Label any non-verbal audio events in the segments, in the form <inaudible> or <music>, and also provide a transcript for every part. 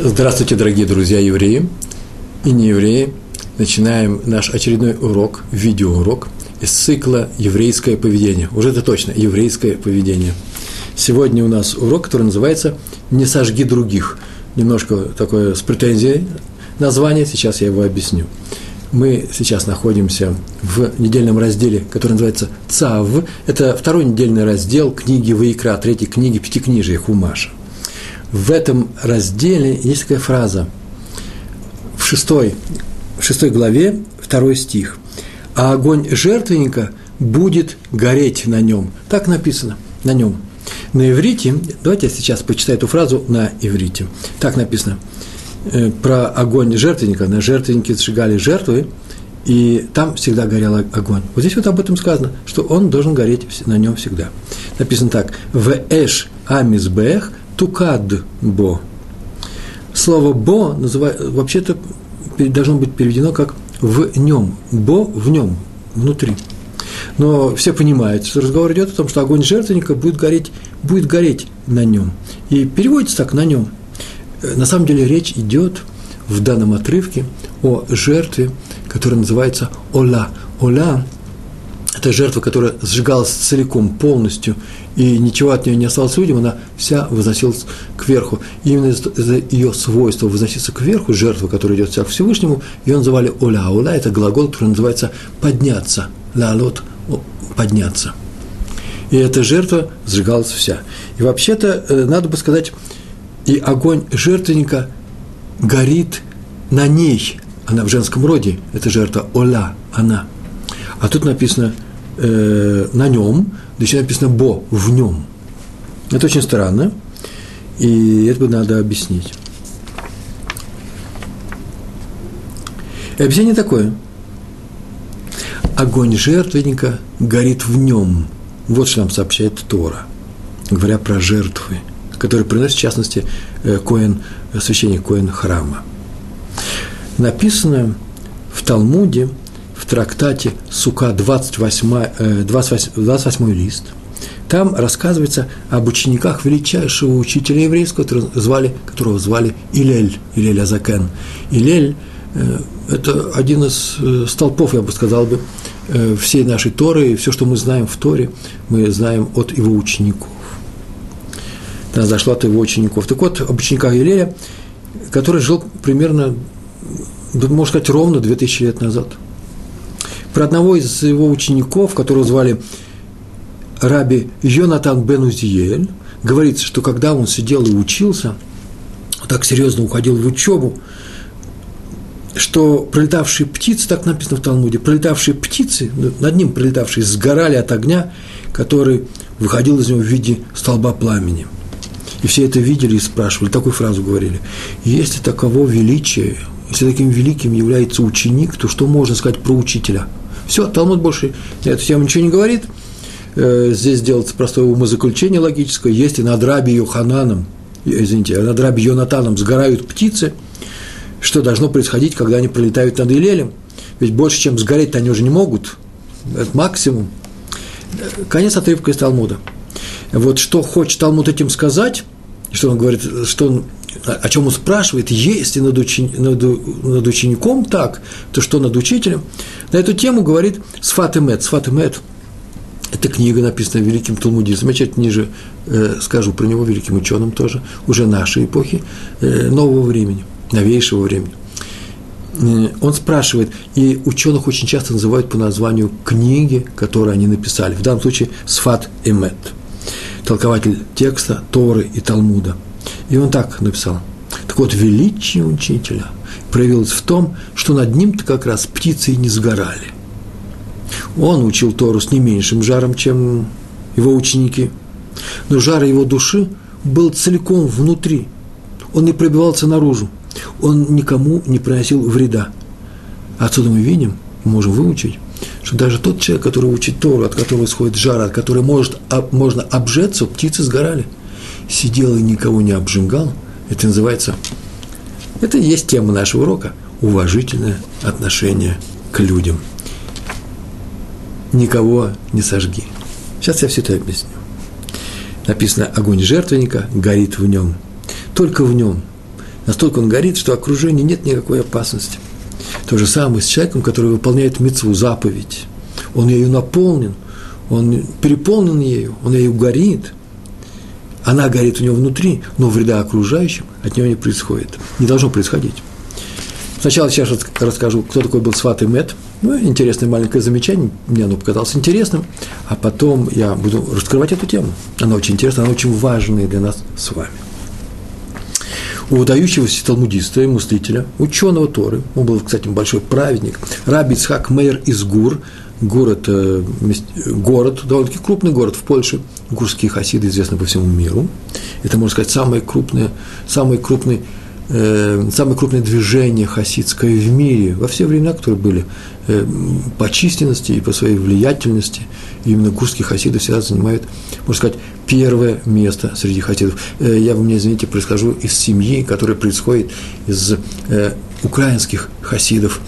Здравствуйте, дорогие друзья евреи и неевреи. Начинаем наш очередной урок, видеоурок из цикла «Еврейское поведение». Уже это точно, еврейское поведение. Сегодня у нас урок, который называется «Не сожги других». Немножко такое с претензией название, сейчас я его объясню. Мы сейчас находимся в недельном разделе, который называется «Цав». Это второй недельный раздел книги Ваикра, третьей книги Пятикнижия Хумаша в этом разделе есть такая фраза в шестой, в шестой главе, второй стих. «А огонь жертвенника будет гореть на нем». Так написано, на нем. На иврите, давайте я сейчас почитаю эту фразу на иврите. Так написано э, про огонь жертвенника. На жертвеннике сжигали жертвы, и там всегда горел огонь. Вот здесь вот об этом сказано, что он должен гореть на нем всегда. Написано так. «В эш амизбех тукад бо. Слово бо вообще-то должно быть переведено как в нем. Бо в нем, внутри. Но все понимают, что разговор идет о том, что огонь жертвенника будет гореть, будет гореть на нем. И переводится так на нем. На самом деле речь идет в данном отрывке о жертве, которая называется Ола. Ола это жертва, которая сжигалась целиком, полностью, и ничего от нее не осталось людям, она вся возносилась кверху. И именно из-за ее свойства возноситься кверху, жертва, которая идет вся к Всевышнему, ее называли оля. Оля – это глагол, который называется «подняться». Лалот – «подняться». И эта жертва сжигалась вся. И вообще-то, э, надо бы сказать, и огонь жертвенника горит на ней. Она в женском роде, это жертва Оля, она. А тут написано – э, на нем, еще написано «бо» – в нем. Это очень странно, и это бы надо объяснить. И объяснение такое. Огонь жертвенника горит в нем. Вот что нам сообщает Тора, говоря про жертвы, которые приносит, в частности, э, Коэн, священник Коэн храма. Написано в Талмуде – трактате Сука 28, 28, 28 лист, там рассказывается об учениках величайшего учителя еврейского, которого звали, которого звали Илель, Илель Азакен. Илель э, – это один из э, столпов, я бы сказал бы, э, всей нашей Торы, и все, что мы знаем в Торе, мы знаем от его учеников. Это зашло от его учеников. Так вот, об учениках Илеля, который жил примерно, можно сказать, ровно 2000 лет назад – про одного из его учеников, которого звали раби Йонатан бен Узиель, говорится, что когда он сидел и учился, так серьезно уходил в учебу, что пролетавшие птицы, так написано в Талмуде, пролетавшие птицы, над ним пролетавшие, сгорали от огня, который выходил из него в виде столба пламени. И все это видели и спрашивали, такую фразу говорили. Если таково величие, если таким великим является ученик, то что можно сказать про учителя? Все, Талмуд больше на эту тему ничего не говорит. Э, здесь делается простое умозаключение логическое. Если над Раби Йохананом, извините, над Раби Йонатаном сгорают птицы, что должно происходить, когда они пролетают над Илелем? Ведь больше, чем сгореть они уже не могут. Это максимум. Конец отрывка из Талмуда. Вот что хочет Талмуд этим сказать, что он говорит, что он о чем он спрашивает, если над, учени, над, над учеником так, то что над учителем. На эту тему говорит Сфат Эмет. Это книга, написанная великим талмудистом. Я чуть ниже э, скажу про него, великим ученым тоже, уже нашей эпохи, э, нового времени, новейшего времени. Э, он спрашивает, и ученых очень часто называют по названию книги, которые они написали. В данном случае Сфат Эмет, толкователь текста Торы и Талмуда – и он так написал. Так вот, величие учителя проявилось в том, что над ним-то как раз птицы и не сгорали. Он учил Тору с не меньшим жаром, чем его ученики. Но жар его души был целиком внутри. Он не пробивался наружу. Он никому не приносил вреда. Отсюда мы видим, можем выучить, что даже тот человек, который учит Тору, от которого исходит жар, от которого может, можно обжеться, птицы сгорали – сидел и никого не обжигал, это называется, это и есть тема нашего урока, уважительное отношение к людям. Никого не сожги. Сейчас я все это объясню. Написано, огонь жертвенника горит в нем. Только в нем. Настолько он горит, что окружении нет никакой опасности. То же самое с человеком, который выполняет мецву, заповедь. Он ею наполнен, он переполнен ею, он ею горит. Она горит у него внутри, но вреда окружающим от него не происходит. Не должно происходить. Сначала сейчас расскажу, кто такой был Сват и Мет. Ну, интересное маленькое замечание, мне оно показалось интересным. А потом я буду раскрывать эту тему. Она очень интересная, она очень важная для нас с вами. У выдающегося талмудиста и мыслителя, ученого Торы, он был, кстати, большой праведник, Раби Ицхак Мейер из Гур, город, город, довольно-таки крупный город в Польше, гурские хасиды известны по всему миру. Это, можно сказать, самое крупное, самый крупный э, самое крупное движение хасидское в мире во все времена, которые были э, по численности и по своей влиятельности. именно гурские хасиды всегда занимают, можно сказать, первое место среди хасидов. Э, я, вы меня извините, происхожу из семьи, которая происходит из э, украинских хасидов.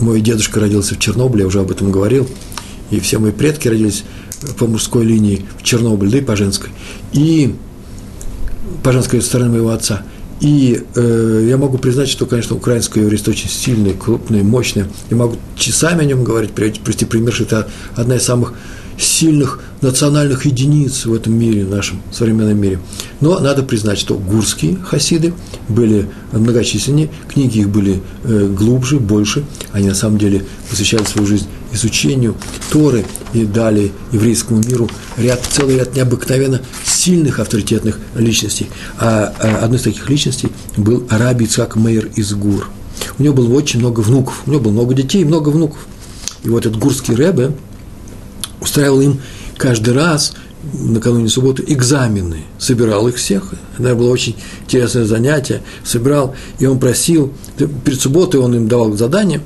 Мой дедушка родился в Чернобыле, я уже об этом говорил, и все мои предки родились по мужской линии в Чернобыле, да и по женской. И по женской стороне моего отца – и э, я могу признать, что, конечно, украинское еврейство очень сильное, крупное, мощное. Я могу часами о нем говорить, привести пример, что это одна из самых сильных национальных единиц в этом мире, в нашем современном мире. Но надо признать, что гурские хасиды были многочисленнее, книги их были э, глубже, больше, они на самом деле посвящали свою жизнь изучению Торы и дали еврейскому миру ряд, целый ряд необыкновенно сильных авторитетных личностей. А, а одной из таких личностей был Араби Ицхак Мейер из Гур. У него было очень много внуков, у него было много детей много внуков. И вот этот гурский рэбе устраивал им каждый раз накануне субботы экзамены, собирал их всех. Это было очень интересное занятие. Собирал, и он просил, перед субботой он им давал задание,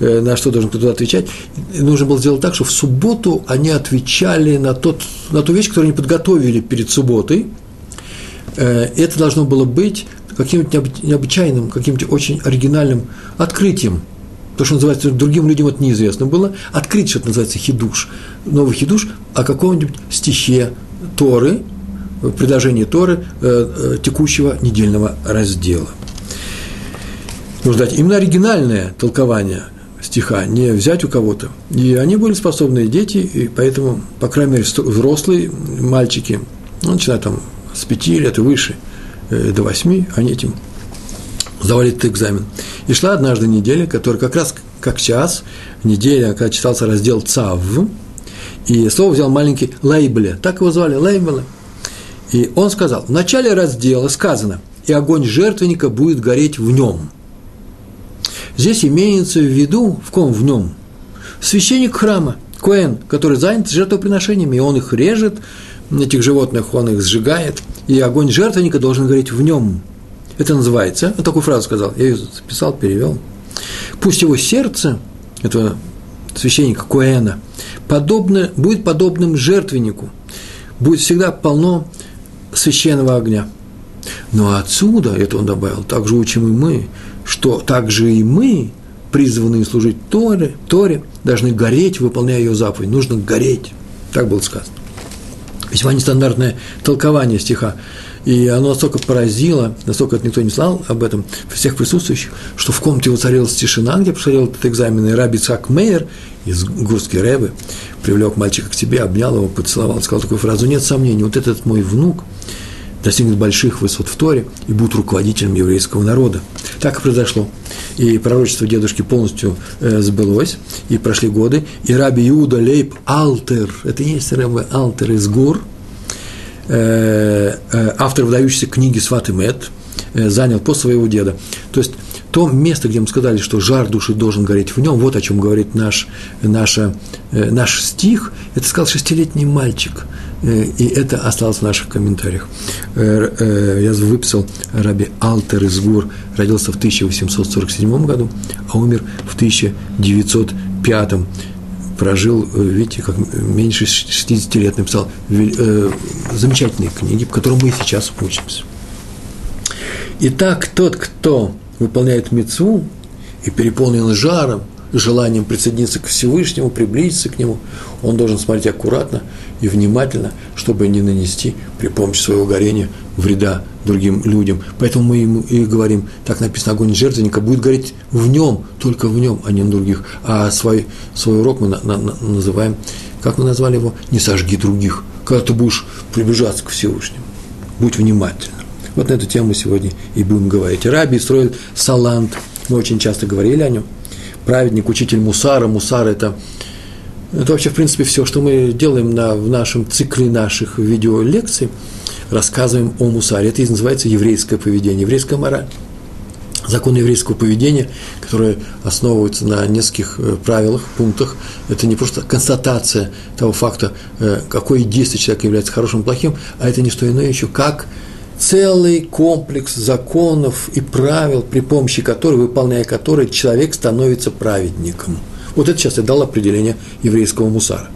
э, на что должен кто-то отвечать. И нужно было сделать так, что в субботу они отвечали на, тот, на ту вещь, которую они подготовили перед субботой. Э, это должно было быть каким-то необычайным, каким-то очень оригинальным открытием – то, что называется, другим людям это неизвестно было, открыть, что это называется хидуш, новый хидуш о каком-нибудь стихе Торы, предложении Торы э, э, текущего недельного раздела. Нужно дать именно оригинальное толкование стиха, не взять у кого-то. И они были способные дети, и поэтому, по крайней мере, взрослые мальчики, ну, начиная там с пяти лет и выше, э, до восьми, они этим сдавали этот экзамен. И шла однажды неделя, которая как раз как час, неделя, когда читался раздел ЦАВ, и слово взял маленький Лейбле, так его звали, Лейбле. И он сказал, в начале раздела сказано, и огонь жертвенника будет гореть в нем. Здесь имеется в виду, в ком в нем? Священник храма, Коэн, который занят жертвоприношениями, и он их режет, этих животных он их сжигает, и огонь жертвенника должен гореть в нем – это называется, вот такую фразу сказал, я ее записал, перевел. Пусть его сердце, этого священника Куэна, подобно, будет подобным жертвеннику, будет всегда полно священного огня. Но отсюда, это он добавил, также учим и мы, что также и мы, призванные служить Торе, Торе, должны гореть, выполняя ее заповедь. Нужно гореть. Так было сказано. Весьма нестандартное толкование стиха. И оно настолько поразило, настолько никто не знал об этом, всех присутствующих, что в комнате воцарилась тишина, где посмотрел этот экзамен, и Раби Цак Мейер из Гурской Рэбы привлек мальчика к себе, обнял его, поцеловал, сказал такую фразу, нет сомнений, вот этот мой внук достигнет больших высот в Торе и будет руководителем еврейского народа. Так и произошло. И пророчество дедушки полностью э, сбылось, и прошли годы, и Раби Иуда Лейб Алтер, это и есть Рэбе Алтер из Гур – автор выдающейся книги «Сват и Мэтт», э, занял по своего деда. То есть то место, где мы сказали, что жар души должен гореть в нем, вот о чем говорит наш, наша, наш стих, это сказал шестилетний мальчик, и это осталось в наших комментариях. Я выписал Раби Алтер из Гур, родился в 1847 году, а умер в 1905 прожил, э, видите, как меньше 60 лет написал э, замечательные книги, по которым мы и сейчас учимся. Итак, тот, кто выполняет мецву и переполнен жаром, желанием присоединиться к Всевышнему, приблизиться к Нему, он должен смотреть аккуратно и внимательно, чтобы не нанести при помощи своего горения вреда другим людям. Поэтому мы ему и говорим, так написано, огонь жертвенника будет гореть в нем, только в нем, а не на других. А свой, свой урок мы на, на, на, называем, как мы назвали его, не сожги других. Когда ты будешь приближаться к Всевышнему, будь внимательным. Вот на эту тему сегодня и будем говорить. Раби строил Салант, мы очень часто говорили о нем. Праведник, учитель Мусара. Мусар – это, это вообще, в принципе, все, что мы делаем на, в нашем цикле наших видеолекций – рассказываем о мусаре. Это и называется еврейское поведение, еврейская мораль. Законы еврейского поведения, которые основываются на нескольких э, правилах, пунктах, это не просто констатация того факта, э, какое действие человека является хорошим плохим, а это не что иное еще, как целый комплекс законов и правил, при помощи которых, выполняя которые, человек становится праведником. Вот это сейчас я дал определение еврейского мусара,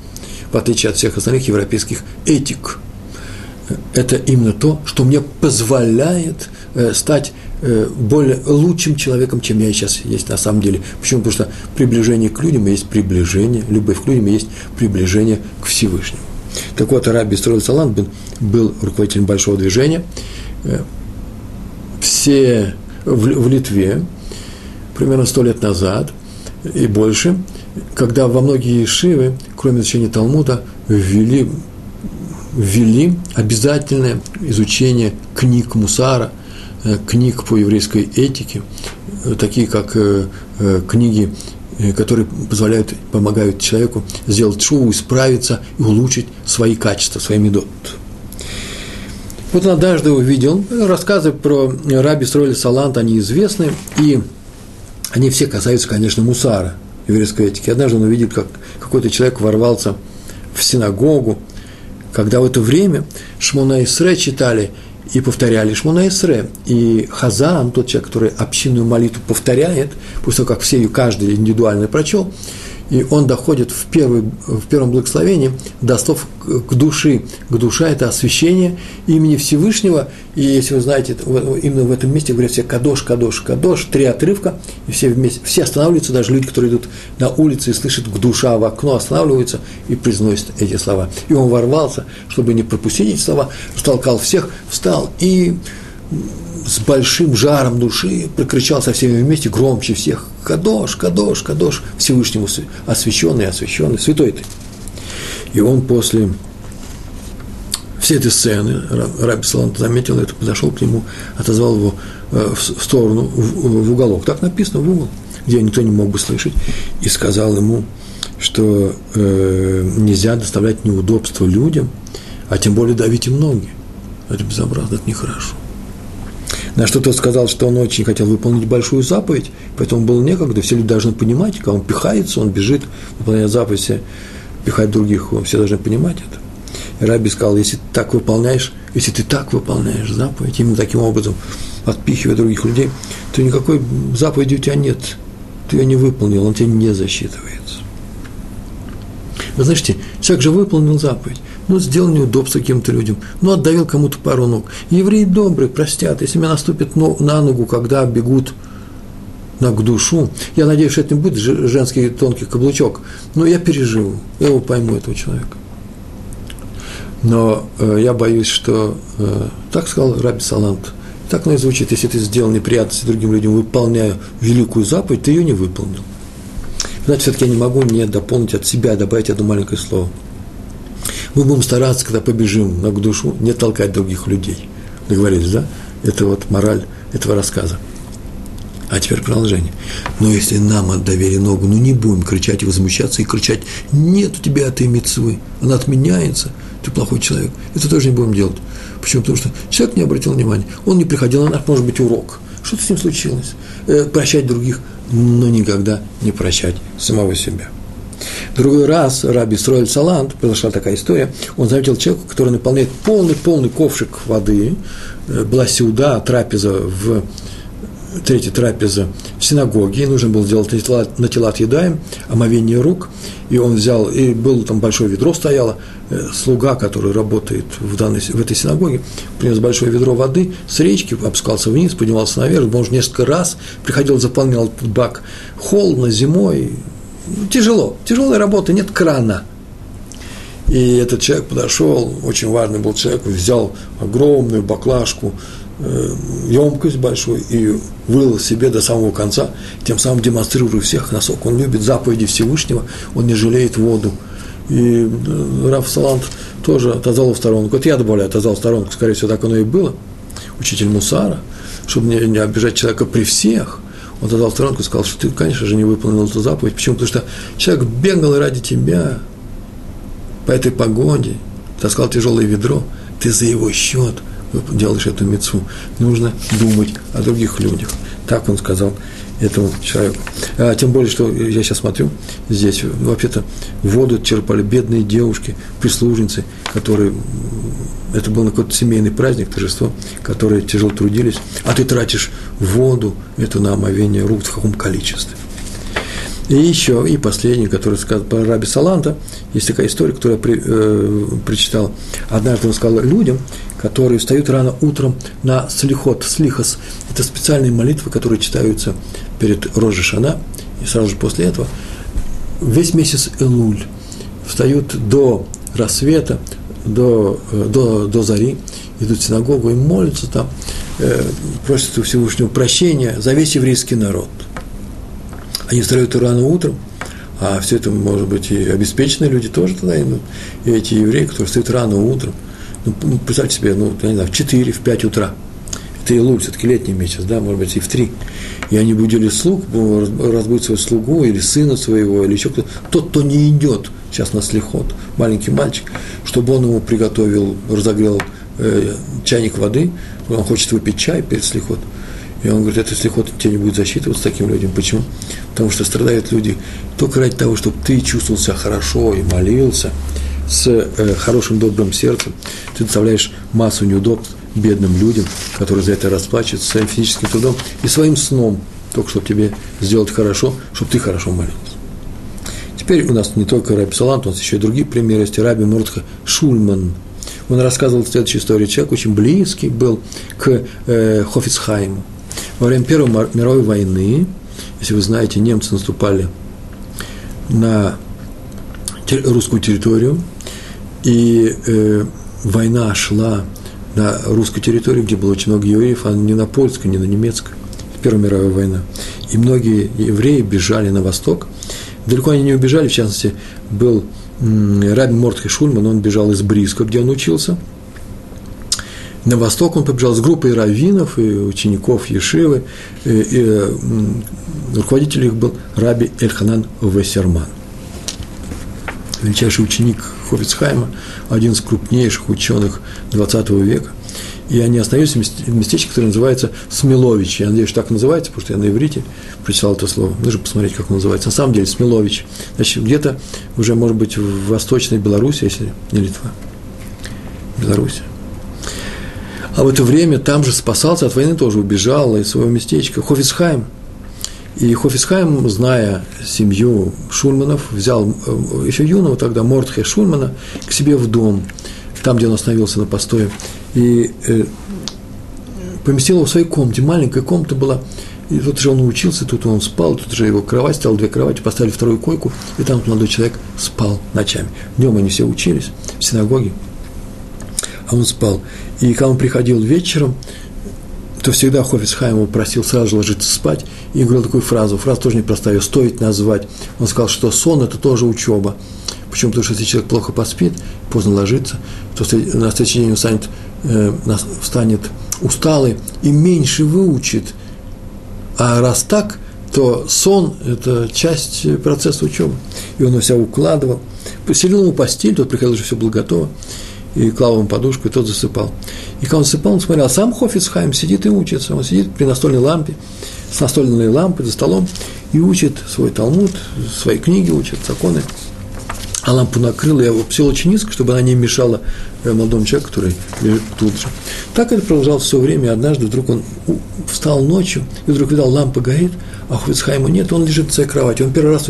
в отличие от всех остальных европейских этик – это именно то, что мне позволяет э, стать э, более лучшим человеком, чем я сейчас есть на самом деле. Почему? Потому что приближение к людям есть приближение, любовь к людям есть приближение к Всевышнему. Так вот, Раби Строил Саланбин был руководителем большого движения. Э, все в, в Литве, примерно сто лет назад и больше, когда во многие шивы, кроме изучения Талмуда, ввели ввели обязательное изучение книг Мусара, э, книг по еврейской этике, э, такие как книги, которые позволяют, помогают человеку сделать шоу, исправиться и улучшить свои качества, свои медот. Вот он однажды увидел, рассказы про раби строили Салант, они известны, и они все касаются, конечно, мусара, еврейской этики. Однажды он увидел, как какой-то человек ворвался в синагогу, когда в это время Шмона Исре читали и повторяли Шмона Исре. И Хазан, тот человек, который общинную молитву повторяет, после того, как все ее каждый индивидуально прочел, и он доходит в, первый, в первом благословении до слов к души. К душа – это освящение имени Всевышнего. И если вы знаете, именно в этом месте говорят все «кадош, кадош, кадош», три отрывка, и все вместе, все останавливаются, даже люди, которые идут на улице и слышат к душа в окно, останавливаются и произносят эти слова. И он ворвался, чтобы не пропустить эти слова, растолкал всех, встал и с большим жаром души прокричал со всеми вместе громче всех «Кадош, Кадош, Кадош!» Всевышнему освященный, освященный, святой ты. И он после всей этой сцены, Раби Салам заметил это, подошел к нему, отозвал его э, в сторону, в уголок, так написано, в угол, где никто не мог бы слышать, и сказал ему, что э, нельзя доставлять неудобства людям, а тем более давить им ноги. Это безобразно, это нехорошо. На что тот сказал, что он очень хотел выполнить большую заповедь, поэтому было некогда, все люди должны понимать, когда он пихается, он бежит, выполняет заповедь, все пихать других, все должны понимать это. И Раби сказал, если ты так выполняешь, если ты так выполняешь заповедь, именно таким образом, отпихивая других людей, то никакой заповеди у тебя нет, ты ее не выполнил, он тебе не засчитывается. Вы знаете, человек же выполнил заповедь, ну, сделал неудобство каким-то людям, ну, отдавил кому-то пару ног. Евреи добрые, простят, если меня наступит на ногу, когда бегут на к душу, я надеюсь, что это не будет женский тонкий каблучок, но я переживу, я его пойму, этого человека. Но э, я боюсь, что, э, так сказал Раби Салант, так оно и звучит, если ты сделал неприятности другим людям, выполняя великую заповедь, ты ее не выполнил. Значит, все-таки я не могу не дополнить от себя, добавить одно маленькое слово – мы будем стараться, когда побежим на душу, не толкать других людей. Договорились, да? Это вот мораль этого рассказа. А теперь продолжение. Но если нам ногу, ну не будем кричать и возмущаться, и кричать, нет у тебя этой мецвы, она отменяется, ты плохой человек. Это тоже не будем делать. Почему? Потому что человек не обратил внимания, он не приходил на наш, может быть, урок. Что-то с ним случилось. Э, прощать других, но никогда не прощать самого себя. Другой раз Раби Строиль Салант, произошла такая история, он заметил человека, который наполняет полный-полный ковшик воды, э, была сюда трапеза в третья трапеза в синагоге, и нужно было сделать на тела отъедаем, омовение рук, и он взял, и было там большое ведро стояло, э, слуга, который работает в, данной, в этой синагоге, принес большое ведро воды с речки, опускался вниз, поднимался наверх, может, несколько раз приходил, заполнял этот бак холодно, зимой, тяжело, тяжелая работа, нет крана. И этот человек подошел, очень важный был человек, взял огромную баклажку, э, емкость большую и вылил себе до самого конца, тем самым демонстрируя всех, насколько он любит заповеди Всевышнего, он не жалеет воду. И э, Раф Салант тоже отозвал в сторонку. Вот я добавляю, отозвал в сторонку, скорее всего, так оно и было. Учитель Мусара, чтобы не, не обижать человека при всех, он в сторонку и сказал, что ты, конечно же, не выполнил эту заповедь. Почему? Потому что человек бегал ради тебя по этой погоде, таскал тяжелое ведро, ты за его счет делаешь эту мецу. Нужно думать о других людях. Так он сказал этому человеку. А, тем более, что я сейчас смотрю, здесь вообще-то воду черпали бедные девушки, прислужницы, которые это был какой-то семейный праздник, торжество, которые тяжело трудились, а ты тратишь воду, эту на омовение рук в каком количестве. И еще, и последний, который сказал про Раби Саланта, есть такая история, которую я при, э, прочитал. Однажды он сказал людям, которые встают рано утром на слихот, слихос. Это специальные молитвы, которые читаются перед Рожешана, и сразу же после этого. Весь месяц Элуль встают до рассвета, до, э, до, до зари, идут в синагогу и молятся там, э, просят у Всевышнего прощения за весь еврейский народ. Они встают рано утром, а все это, может быть, и обеспеченные люди тоже туда идут, и эти евреи, которые встают рано утром, ну, ну представьте себе, ну, я не знаю, в 4, в 5 утра, это Илуль, все-таки летний месяц, да, может быть, и в 3, и они будили слуг, разбудить свою слугу, или сына своего, или еще кто-то, тот, кто не идет сейчас на слихот, маленький мальчик, чтобы он ему приготовил, разогрел э, чайник воды, он хочет выпить чай перед слихот, и он говорит, это слихот тебе не будет засчитываться таким людям. Почему? Потому что страдают люди только ради того, чтобы ты чувствовал себя хорошо и молился с э, хорошим, добрым сердцем. Ты доставляешь массу неудобств бедным людям, которые за это расплачиваются своим физическим трудом и своим сном, только чтобы тебе сделать хорошо, чтобы ты хорошо молился. Теперь у нас не только Раби Салант, у нас еще и другие примеры есть. Раби Муртха Шульман. Он рассказывал следующую историю. Человек очень близкий был к э, Хофицхайму. Во время Первой мировой войны, если вы знаете, немцы наступали на русскую территорию, и э, война шла на русской территории, где было очень много евреев, а не на польской, не на немецкой. Первая мировая война. И многие евреи бежали на восток. Далеко они не убежали, в частности, был Раби Мортхе Шульман, он бежал из Бриска, где он учился. На восток он побежал с группой раввинов и учеников Ешивы, и, и руководитель их был Раби Эльханан Вессерман. Величайший ученик Хофицхайма, один из крупнейших ученых XX века. И они остановились в местечке, которое называется Смелович. Я надеюсь, что так называется, потому что я на иврите прочитал это слово. Нужно посмотреть, как оно называется. На самом деле Смелович. Значит, где-то уже, может быть, в Восточной Беларуси, если не Литва. Беларусь. А в это время там же спасался от войны, тоже убежал из своего местечка. Хофисхайм – и Хофисхайм, зная семью Шульманов, взял э, еще юного тогда Мортхе Шульмана к себе в дом, там, где он остановился на постое, и э, поместил его в своей комнате. Маленькая комната была, и тут же он учился, тут он спал, тут же его кровать, стал две кровати, поставили вторую койку, и там молодой человек спал ночами. Днем они все учились в синагоге, а он спал. И когда он приходил вечером, то всегда Хофицхайм его просил сразу же ложиться спать и говорил такую фразу, фразу тоже непростая, ее стоит назвать. Он сказал, что сон – это тоже учеба. Почему? Потому что если человек плохо поспит, поздно ложится, то на следующий день он станет, э, встанет усталый и меньше выучит. А раз так, то сон – это часть процесса учебы. И он его себя укладывал. Поселил ему постель, тот приходил, уже все было готово и клал ему подушку, и тот засыпал. И когда он засыпал, он смотрел, а сам Хофицхайм сидит и учится. Он сидит при настольной лампе, с настольной лампой за столом, и учит свой Талмуд, свои книги учит, законы. А лампу накрыл, я его очень низко, чтобы она не мешала э, молодому человеку, который лежит тут же. Так это продолжалось все время, однажды вдруг он встал ночью, и вдруг видал, лампа горит, а Хуицхайма нет, он лежит в своей кровати. Он первый раз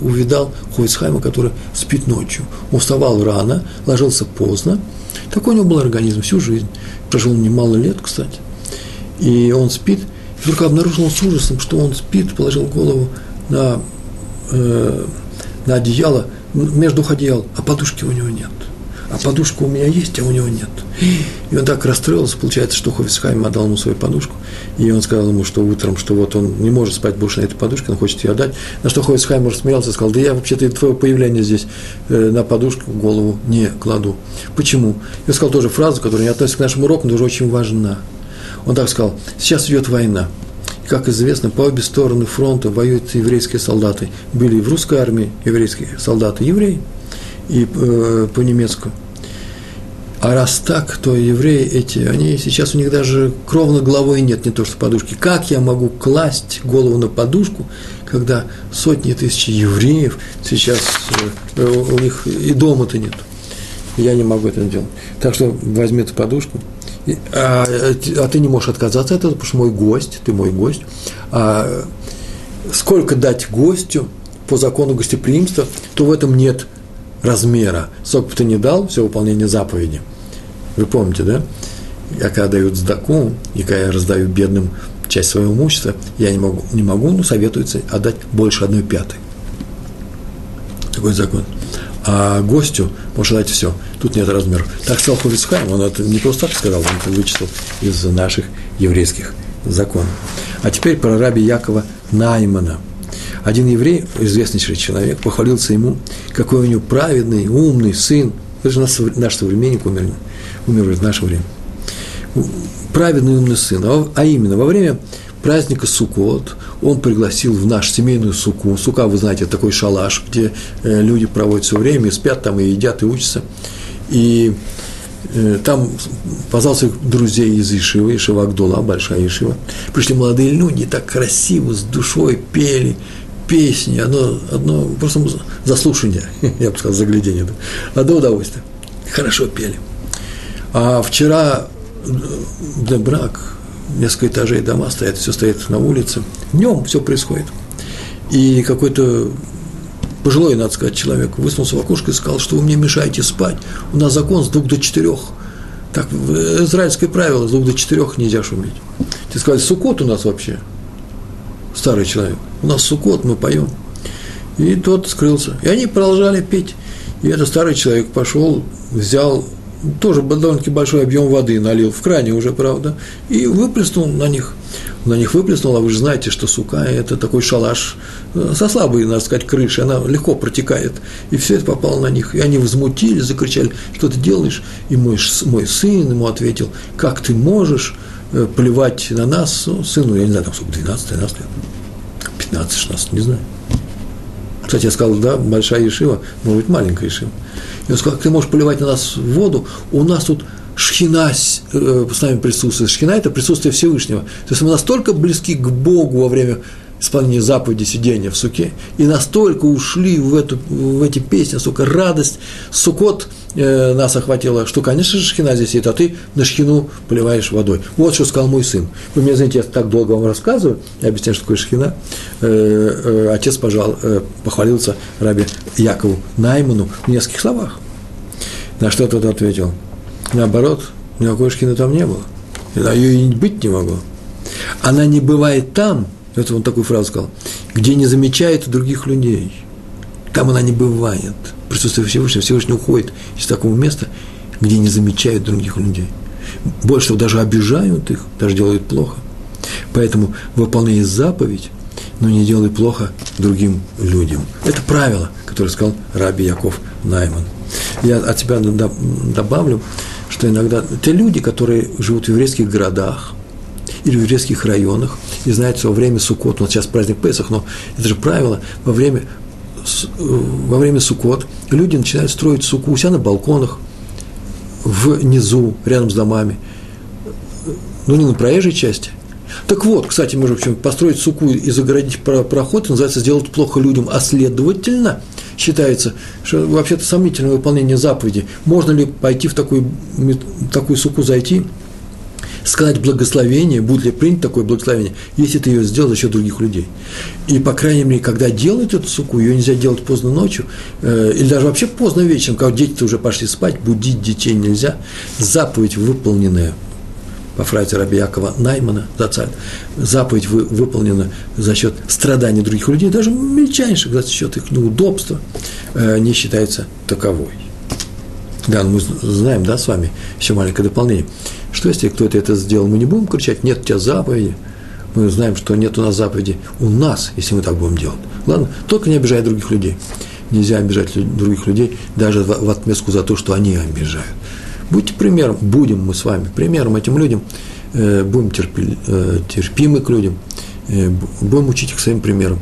увидал Хуицхайма, который спит ночью. Он вставал рано, ложился поздно. Такой у него был организм всю жизнь. Прожил немало лет, кстати. И он спит. И вдруг обнаружил с ужасом, что он спит, положил голову на, э, на одеяло между одеял, а подушки у него нет – а подушка у меня есть, а у него нет. И он так расстроился, получается, что Хофисхайм отдал ему свою подушку, и он сказал ему, что утром, что вот он не может спать больше на этой подушке, он хочет ее отдать. На что Хофисхайм рассмеялся и сказал, да я вообще-то твое появление здесь э, на подушку голову не кладу. Почему? Я сказал тоже фразу, которая не относится к нашему уроку, но тоже очень важна. Он так сказал, сейчас идет война. Как известно, по обе стороны фронта воюют еврейские солдаты. Были и в русской армии еврейские солдаты, евреи, и э, по-немецку. А раз так, то евреи эти, они сейчас у них даже кров над головой нет, не то что подушки. Как я могу класть голову на подушку, когда сотни тысяч евреев сейчас э, у них и дома-то нет? Я не могу это делать. Так что возьми эту подушку, а, а ты не можешь отказаться от этого, потому что мой гость, ты мой гость. А сколько дать гостю по закону гостеприимства, то в этом нет размера. Сколько бы ты не дал, все выполнение заповеди – вы помните, да? Я когда даю сдаку, и когда я раздаю бедным часть своего имущества, я не могу, не могу, но советуется отдать больше одной пятой. Такой закон. А гостю можно дать все. Тут нет размеров. Так сказал Хувицхайм, он это не просто так сказал, он это вычислил из наших еврейских законов. А теперь про раби Якова Наймана. Один еврей, известнейший человек, похвалился ему, какой у него праведный, умный сын. Это же наш, наш современник умер умер в наше время. Праведный умный сын, а, а именно во время праздника Суккот он пригласил в нашу семейную суку. Сука, вы знаете, такой шалаш, где э, люди проводят все время, и спят там, и едят, и учатся. И э, там позвал своих друзей из Ишивы, Ишива Агдула, большая Ишива. Пришли молодые люди, так красиво, с душой пели, песни, одно, одно просто заслушание, <laughs> я бы сказал, заглядение, да, одно удовольствие. Хорошо пели – а вчера для брак, несколько этажей дома стоят, все стоит на улице. Днем все происходит. И какой-то пожилой, надо сказать, человек высунулся в окошко и сказал, что вы мне мешаете спать. У нас закон с двух до четырех. Так, израильское правило, с двух до четырех нельзя шуметь. Ты сказали, сукот у нас вообще, старый человек. У нас сукот, мы поем. И тот скрылся. И они продолжали петь. И этот старый человек пошел, взял тоже довольно-таки большой объем воды налил, в кране уже, правда, и выплеснул на них. На них выплеснул, а вы же знаете, что сука – это такой шалаш э, со слабой, надо сказать, крышей, она легко протекает. И все это попало на них. И они возмутились, закричали, что ты делаешь? И мой, мой сын ему ответил, как ты можешь э, плевать на нас, ну, сыну, я не знаю, там сколько, 12, 13 лет, 15, 16, не знаю. Кстати, я сказал, да, большая ешива, может быть, маленькая ешива. И он сказал, ты можешь поливать на нас воду, у нас тут шхина э, с нами присутствует. Шхина – это присутствие Всевышнего. То есть мы настолько близки к Богу во время исполнения заповеди сидения в суке, и настолько ушли в, эту, в эти песни, настолько радость, сукот э, нас охватила, что, конечно же, шхина здесь есть, а ты на шхину поливаешь водой. Вот что сказал мой сын. Вы мне знаете, я так долго вам рассказываю, я объясняю, что такое шхина. Э, э, отец, пожал, э, похвалился раби Якову Найману в нескольких словах. На что тот ответил? Наоборот, никакой шхины там не было. Ее и быть не могло. Она не бывает там, это он такую фразу сказал, где не замечает других людей. Там она не бывает. Присутствие Всевышнего, Всевышний уходит из такого места, где не замечают других людей. Больше того, даже обижают их, даже делают плохо. Поэтому выполняй заповедь, но не делай плохо другим людям. Это правило, которое сказал Раби Яков Найман. Я от себя добавлю, что иногда те люди, которые живут в еврейских городах или в еврейских районах, и знают, что во время Суккот, вот сейчас праздник Песах, но это же правило, во время, во время Суккот люди начинают строить суку у себя на балконах, внизу, рядом с домами, ну, не на проезжей части. Так вот, кстати, между прочим, построить суку и загородить проход, называется сделать плохо людям, а следовательно – считается, что вообще-то сомнительное выполнение заповеди. Можно ли пойти в такую, такую суку зайти, сказать благословение, будет ли принято такое благословение, если ты ее сделал за счет других людей. И, по крайней мере, когда делают эту суку, ее нельзя делать поздно ночью, э, или даже вообще поздно вечером, когда дети уже пошли спать, будить детей нельзя. Заповедь выполненная по фразе Раби Якова Наймана, Зацаль, заповедь вы, выполнена за счет страданий других людей, даже мельчайших, за счет их неудобства, э, не считается таковой. Да, мы знаем, да, с вами, еще маленькое дополнение. Что если кто-то это сделал, мы не будем кричать, нет у тебя заповеди. Мы знаем, что нет у нас заповеди у нас, если мы так будем делать. Ладно, только не обижай других людей. Нельзя обижать других людей даже в отместку за то, что они обижают. Будьте примером, будем мы с вами примером этим людям, э, будем э, терпимы к людям, э, будем учить их своим примером.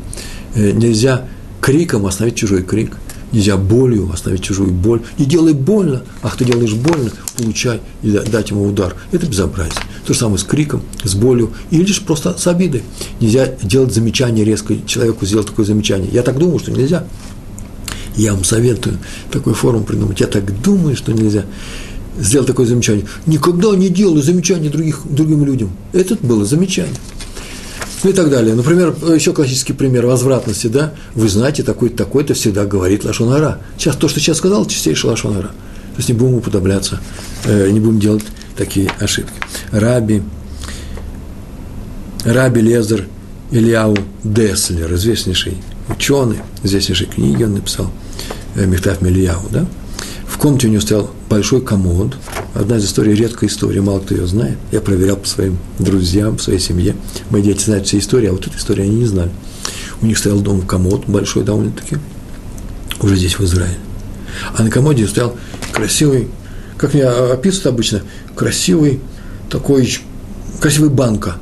Нельзя криком остановить чужой крик – Нельзя болью оставить чужую боль. Не делай больно, ах, ты делаешь больно, получай и дать ему удар. Это безобразие. То же самое с криком, с болью или лишь просто с обидой. Нельзя делать замечание резко, человеку сделать такое замечание. Я так думаю, что нельзя. Я вам советую такую форму придумать. Я так думаю, что нельзя сделать такое замечание. Никогда не делай замечания других, другим людям. Это было замечание ну и так далее. Например, еще классический пример возвратности, да, вы знаете, такой-то, такой-то всегда говорит лошонара. Сейчас то, что сейчас сказал, чистейший лошонара. То есть не будем уподобляться, э, не будем делать такие ошибки. Раби, Раби Лезер Ильяу Деслер, известнейший ученый, известнейшей книги он написал, э, Мехтав Мильяу, да, комнате у него стоял большой комод. Одна из историй, редкая история, мало кто ее знает. Я проверял по своим друзьям, по своей семье. Мои дети знают все истории, а вот эту историю они не знали. У них стоял дом комод большой довольно-таки, уже здесь, в Израиле. А на комоде стоял красивый, как мне описывают обычно, красивый такой, красивый банка,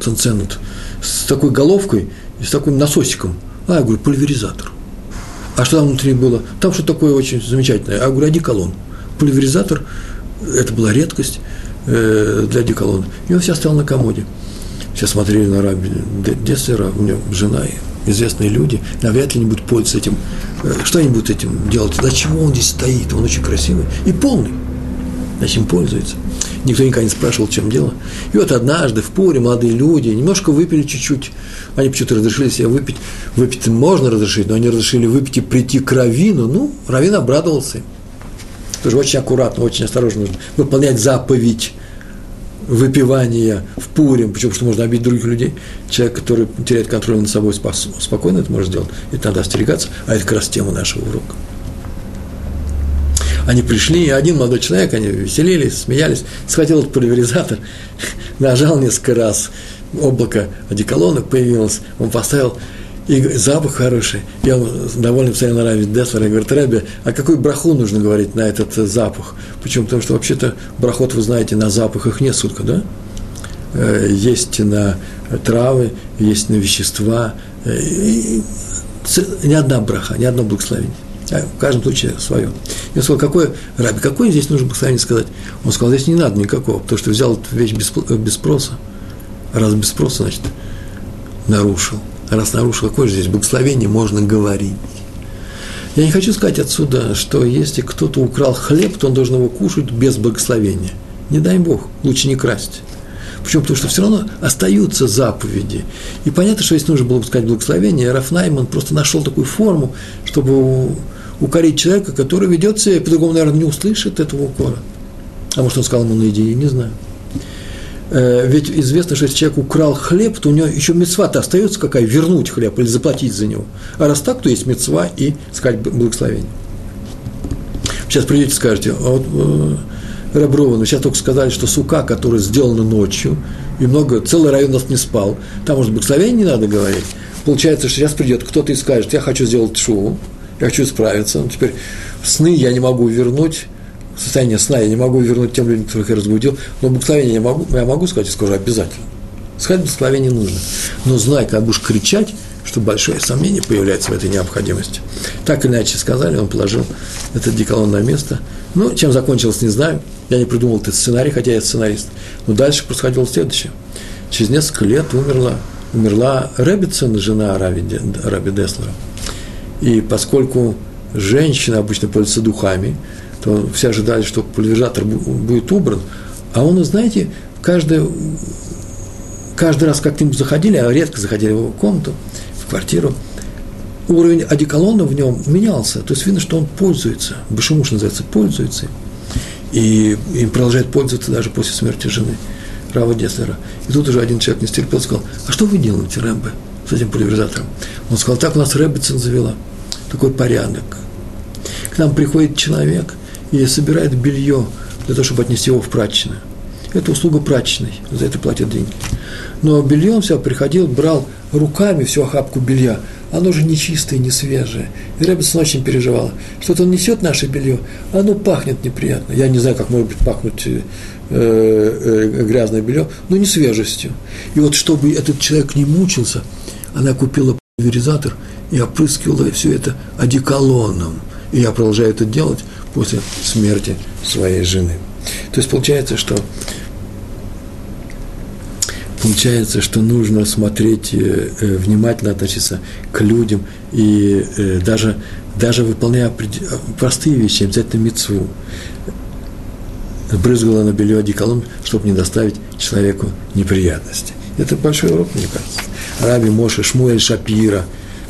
ценценут, с такой головкой и с таким насосиком. А, я говорю, пульверизатор. А что там внутри было? Там что такое очень замечательное. А говорю, одеколон. Пульверизатор, это была редкость э, для одеколона. И он все стоял на комоде. Все смотрели на раби Дессера, у него жена и известные люди, навряд ли не будут пользоваться этим, э, что они будут этим делать, для чего он здесь стоит, он очень красивый и полный, значит, им пользуется. Никто никогда не спрашивал, чем дело. И вот однажды в Пуре молодые люди немножко выпили чуть-чуть. Они почему-то разрешили себе выпить. Выпить можно разрешить, но они разрешили выпить и прийти к Равину. Ну, Равин обрадовался. Тоже очень аккуратно, очень осторожно нужно выполнять заповедь выпивания в Пурим, почему что можно обидеть других людей. Человек, который теряет контроль над собой, спокойно это может сделать. Это надо остерегаться, а это как раз тема нашего урока. Они пришли, и один молодой человек, они веселились, смеялись, схватил этот пульверизатор, <laughs> нажал несколько раз, облако одеколона появилось, он поставил, и запах хороший. И он довольно постоянно на Раби Деслера и говорит, Раби, а какой браху нужно говорить на этот запах? Почему? Потому что вообще-то брахот, вы знаете, на запахах несколько, да? Э, есть на травы, есть на вещества. Э, и ни одна браха, ни одно благословение. А в каждом случае свое. Я сказал, какой, Раби, какой здесь нужно благословение сказать? Он сказал, здесь не надо никакого, потому что взял эту вещь без, без спроса. Раз без спроса, значит, нарушил. Раз нарушил, какое же здесь благословение можно говорить? Я не хочу сказать отсюда, что если кто-то украл хлеб, то он должен его кушать без благословения. Не дай Бог, лучше не красть. Почему? Потому что все равно остаются заповеди. И понятно, что если нужно было бы сказать благословение, Рафнайман просто нашел такую форму, чтобы укорить человека, который ведет себя, по-другому, наверное, не услышит этого укора. А может, он сказал ему на идее, не знаю. Э, ведь известно, что если человек украл хлеб, то у него еще мецва-то остается какая, вернуть хлеб или заплатить за него. А раз так, то есть мецва и сказать благословение. Сейчас придете и скажете, а вот э, Раброва, сейчас только сказали, что сука, которая сделана ночью, и много, целый район нас не спал, там, может, благословение не надо говорить. Получается, что сейчас придет кто-то и скажет, я хочу сделать шоу, я хочу справиться. Но теперь сны я не могу вернуть, состояние сна я не могу вернуть тем людям, которых я разбудил, но благословение я могу, я могу сказать, и скажу обязательно. Сказать благословение нужно. Но знай, как будешь кричать, что большое сомнение появляется в этой необходимости. Так или иначе сказали, он положил этот деколон на место. Ну, чем закончилось, не знаю. Я не придумал этот сценарий, хотя я сценарист. Но дальше происходило следующее. Через несколько лет умерла, умерла Рэббитсон, жена Раби, Раби Деслера. И поскольку женщины обычно пользуются духами, то все ожидали, что пульверизатор будет убран, а он, знаете, каждый, каждый раз, как к нему заходили, а редко заходили в его комнату, в квартиру, уровень одеколона в нем менялся. То есть видно, что он пользуется, башемуш называется, пользуется. И им продолжает пользоваться даже после смерти жены Рава Деслера. И тут уже один человек не стерпел, сказал, а что вы делаете, Рэмбе, с этим пульверизатором? Он сказал, так у нас Рэббитсон завела, такой порядок. к нам приходит человек и собирает белье для того, чтобы отнести его в прачечную. Это услуга прачечной, за это платят деньги. Но белье он все приходил, брал руками всю охапку белья, оно же чистое, не свежее. И Рэббитсон очень переживала, что-то он несет наше белье, оно пахнет неприятно. Я не знаю, как может быть пахнуть э, э, грязное белье, но не свежестью. И вот чтобы этот человек не мучился, она купила пульверизатор и опрыскивала все это одеколоном. И я продолжаю это делать после смерти своей жены. То есть получается, что получается, что нужно смотреть, э, э, внимательно относиться к людям и э, даже, даже выполняя простые вещи, обязательно мецву. Брызгала на белье одеколон, чтобы не доставить человеку неприятности. Это большой урок, мне кажется. Раби Моше Шмуэль Шапира,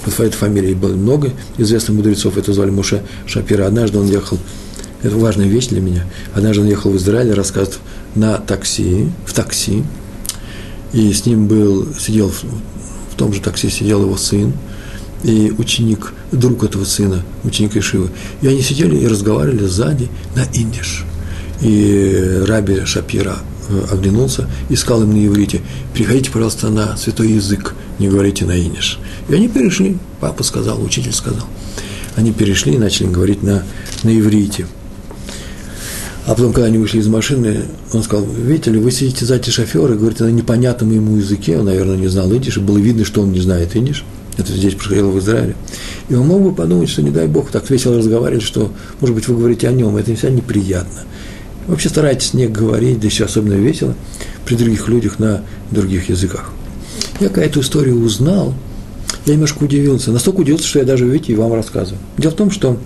вот по этой фамилии было много известных мудрецов, это звали Моше Шапира. Однажды он ехал, это важная вещь для меня, однажды он ехал в Израиль, рассказывает, на такси, в такси, и с ним был, сидел в, том же такси сидел его сын, и ученик, друг этого сына, ученик Ишивы. И они сидели и разговаривали сзади на индиш. И Раби Шапира оглянулся и сказал им на иврите, приходите, пожалуйста, на святой язык, не говорите на иниш. И они перешли, папа сказал, учитель сказал. Они перешли и начали говорить на, на иврите – а потом, когда они вышли из машины, он сказал, видите ли, вы сидите сзади шофера и говорите на непонятном ему языке, он, наверное, не знал идиш, и было видно, что он не знает идиш. Это здесь происходило в Израиле. И он мог бы подумать, что, не дай Бог, так весело разговаривали, что, может быть, вы говорите о нем, это всегда неприятно. Вообще старайтесь не говорить, да еще особенно весело, при других людях на других языках. Я эту историю узнал, я немножко удивился. Настолько удивился, что я даже, видите, и вам рассказываю. Дело в том, что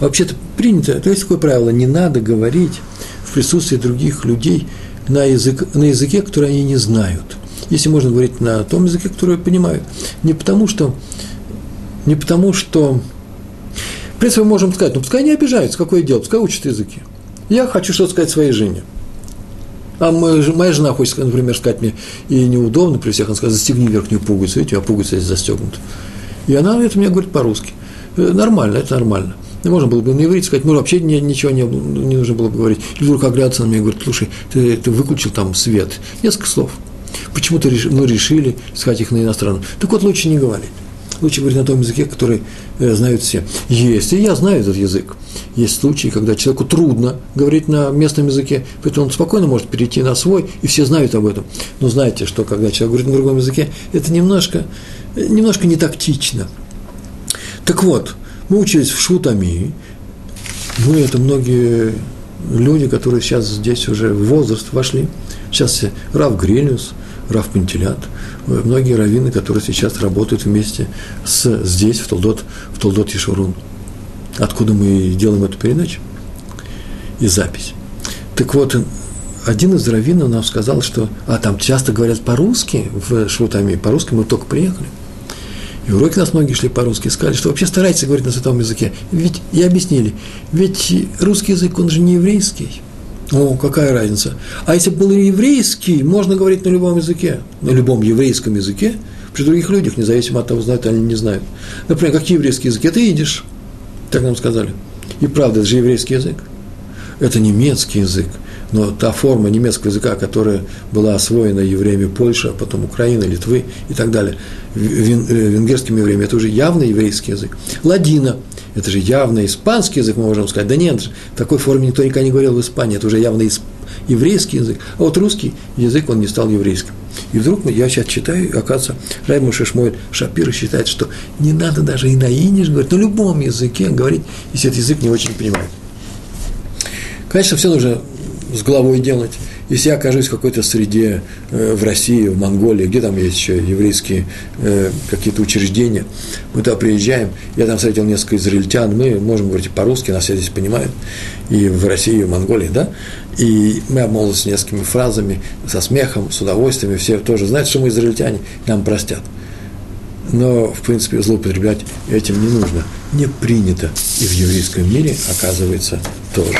Вообще-то принято, то есть такое правило, не надо говорить в присутствии других людей на, язык, на языке, который они не знают. Если можно говорить на том языке, который понимают. Не потому что, не потому что, в принципе, мы можем сказать, ну, пускай не обижаются, какое дело, пускай учат языки. Я хочу что-то сказать своей жене. А моя жена хочет, например, сказать мне, и неудобно при всех, она сказать, застегни верхнюю пуговицу, видите, а пуговица здесь застегнута. И она это мне говорит по-русски. Э, нормально, это нормально. Можно было бы на иврите сказать, ну, вообще ничего не, не нужно было бы говорить. И вдруг оглядываться на меня и говорит, слушай, ты, ты выключил там свет. Несколько слов. Почему-то реш, ну, решили сказать их на иностранном. Так вот, лучше не говорить. Лучше говорить на том языке, который э, знают все. Есть, и я знаю этот язык. Есть случаи, когда человеку трудно говорить на местном языке, поэтому он спокойно может перейти на свой, и все знают об этом. Но знаете, что когда человек говорит на другом языке, это немножко, немножко не тактично. Так вот, мы учились в Шутами. Мы – это многие люди, которые сейчас здесь уже в возраст вошли. Сейчас Рав Грелиус, Рав Пантелят, многие раввины, которые сейчас работают вместе с, здесь, в Толдот, в Толдот Ешурун. Откуда мы делаем эту передачу и запись. Так вот, один из раввинов нам сказал, что, а там часто говорят по-русски в Шутами, по-русски мы только приехали – и уроки нас многие шли по-русски, сказали, что вообще старайтесь говорить на святом языке. Ведь, и объяснили, ведь русский язык, он же не еврейский. О, какая разница. А если бы был еврейский, можно говорить на любом языке, на любом еврейском языке, при других людях, независимо от того, знают они не знают. Например, какие еврейские языки? Это идиш, так нам сказали. И правда, это же еврейский язык. Это немецкий язык но та форма немецкого языка, которая была освоена евреями Польши, а потом Украины, Литвы и так далее, э, венгерскими евреями, это уже явно еврейский язык. Ладина – это же явно испанский язык, мы можем сказать. Да нет, в такой форме никто никогда не говорил в Испании, это уже явно еврейский язык. А вот русский язык, он не стал еврейским. И вдруг я сейчас читаю, оказывается, Райму Шишмой Шапира считает, что не надо даже и на иниш говорить, на любом языке говорить, если этот язык не очень понимает. Конечно, все нужно с головой делать. Если я окажусь в какой-то среде э, в России, в Монголии, где там есть еще еврейские э, какие-то учреждения, мы туда приезжаем, я там встретил несколько израильтян, мы можем говорить по-русски, нас все здесь понимают, и в России, и в Монголии, да, и мы обмолвились несколькими фразами, со смехом, с удовольствием, и все тоже знают, что мы израильтяне, нам простят. Но, в принципе, злоупотреблять этим не нужно. Не принято и в еврейском мире, оказывается, тоже.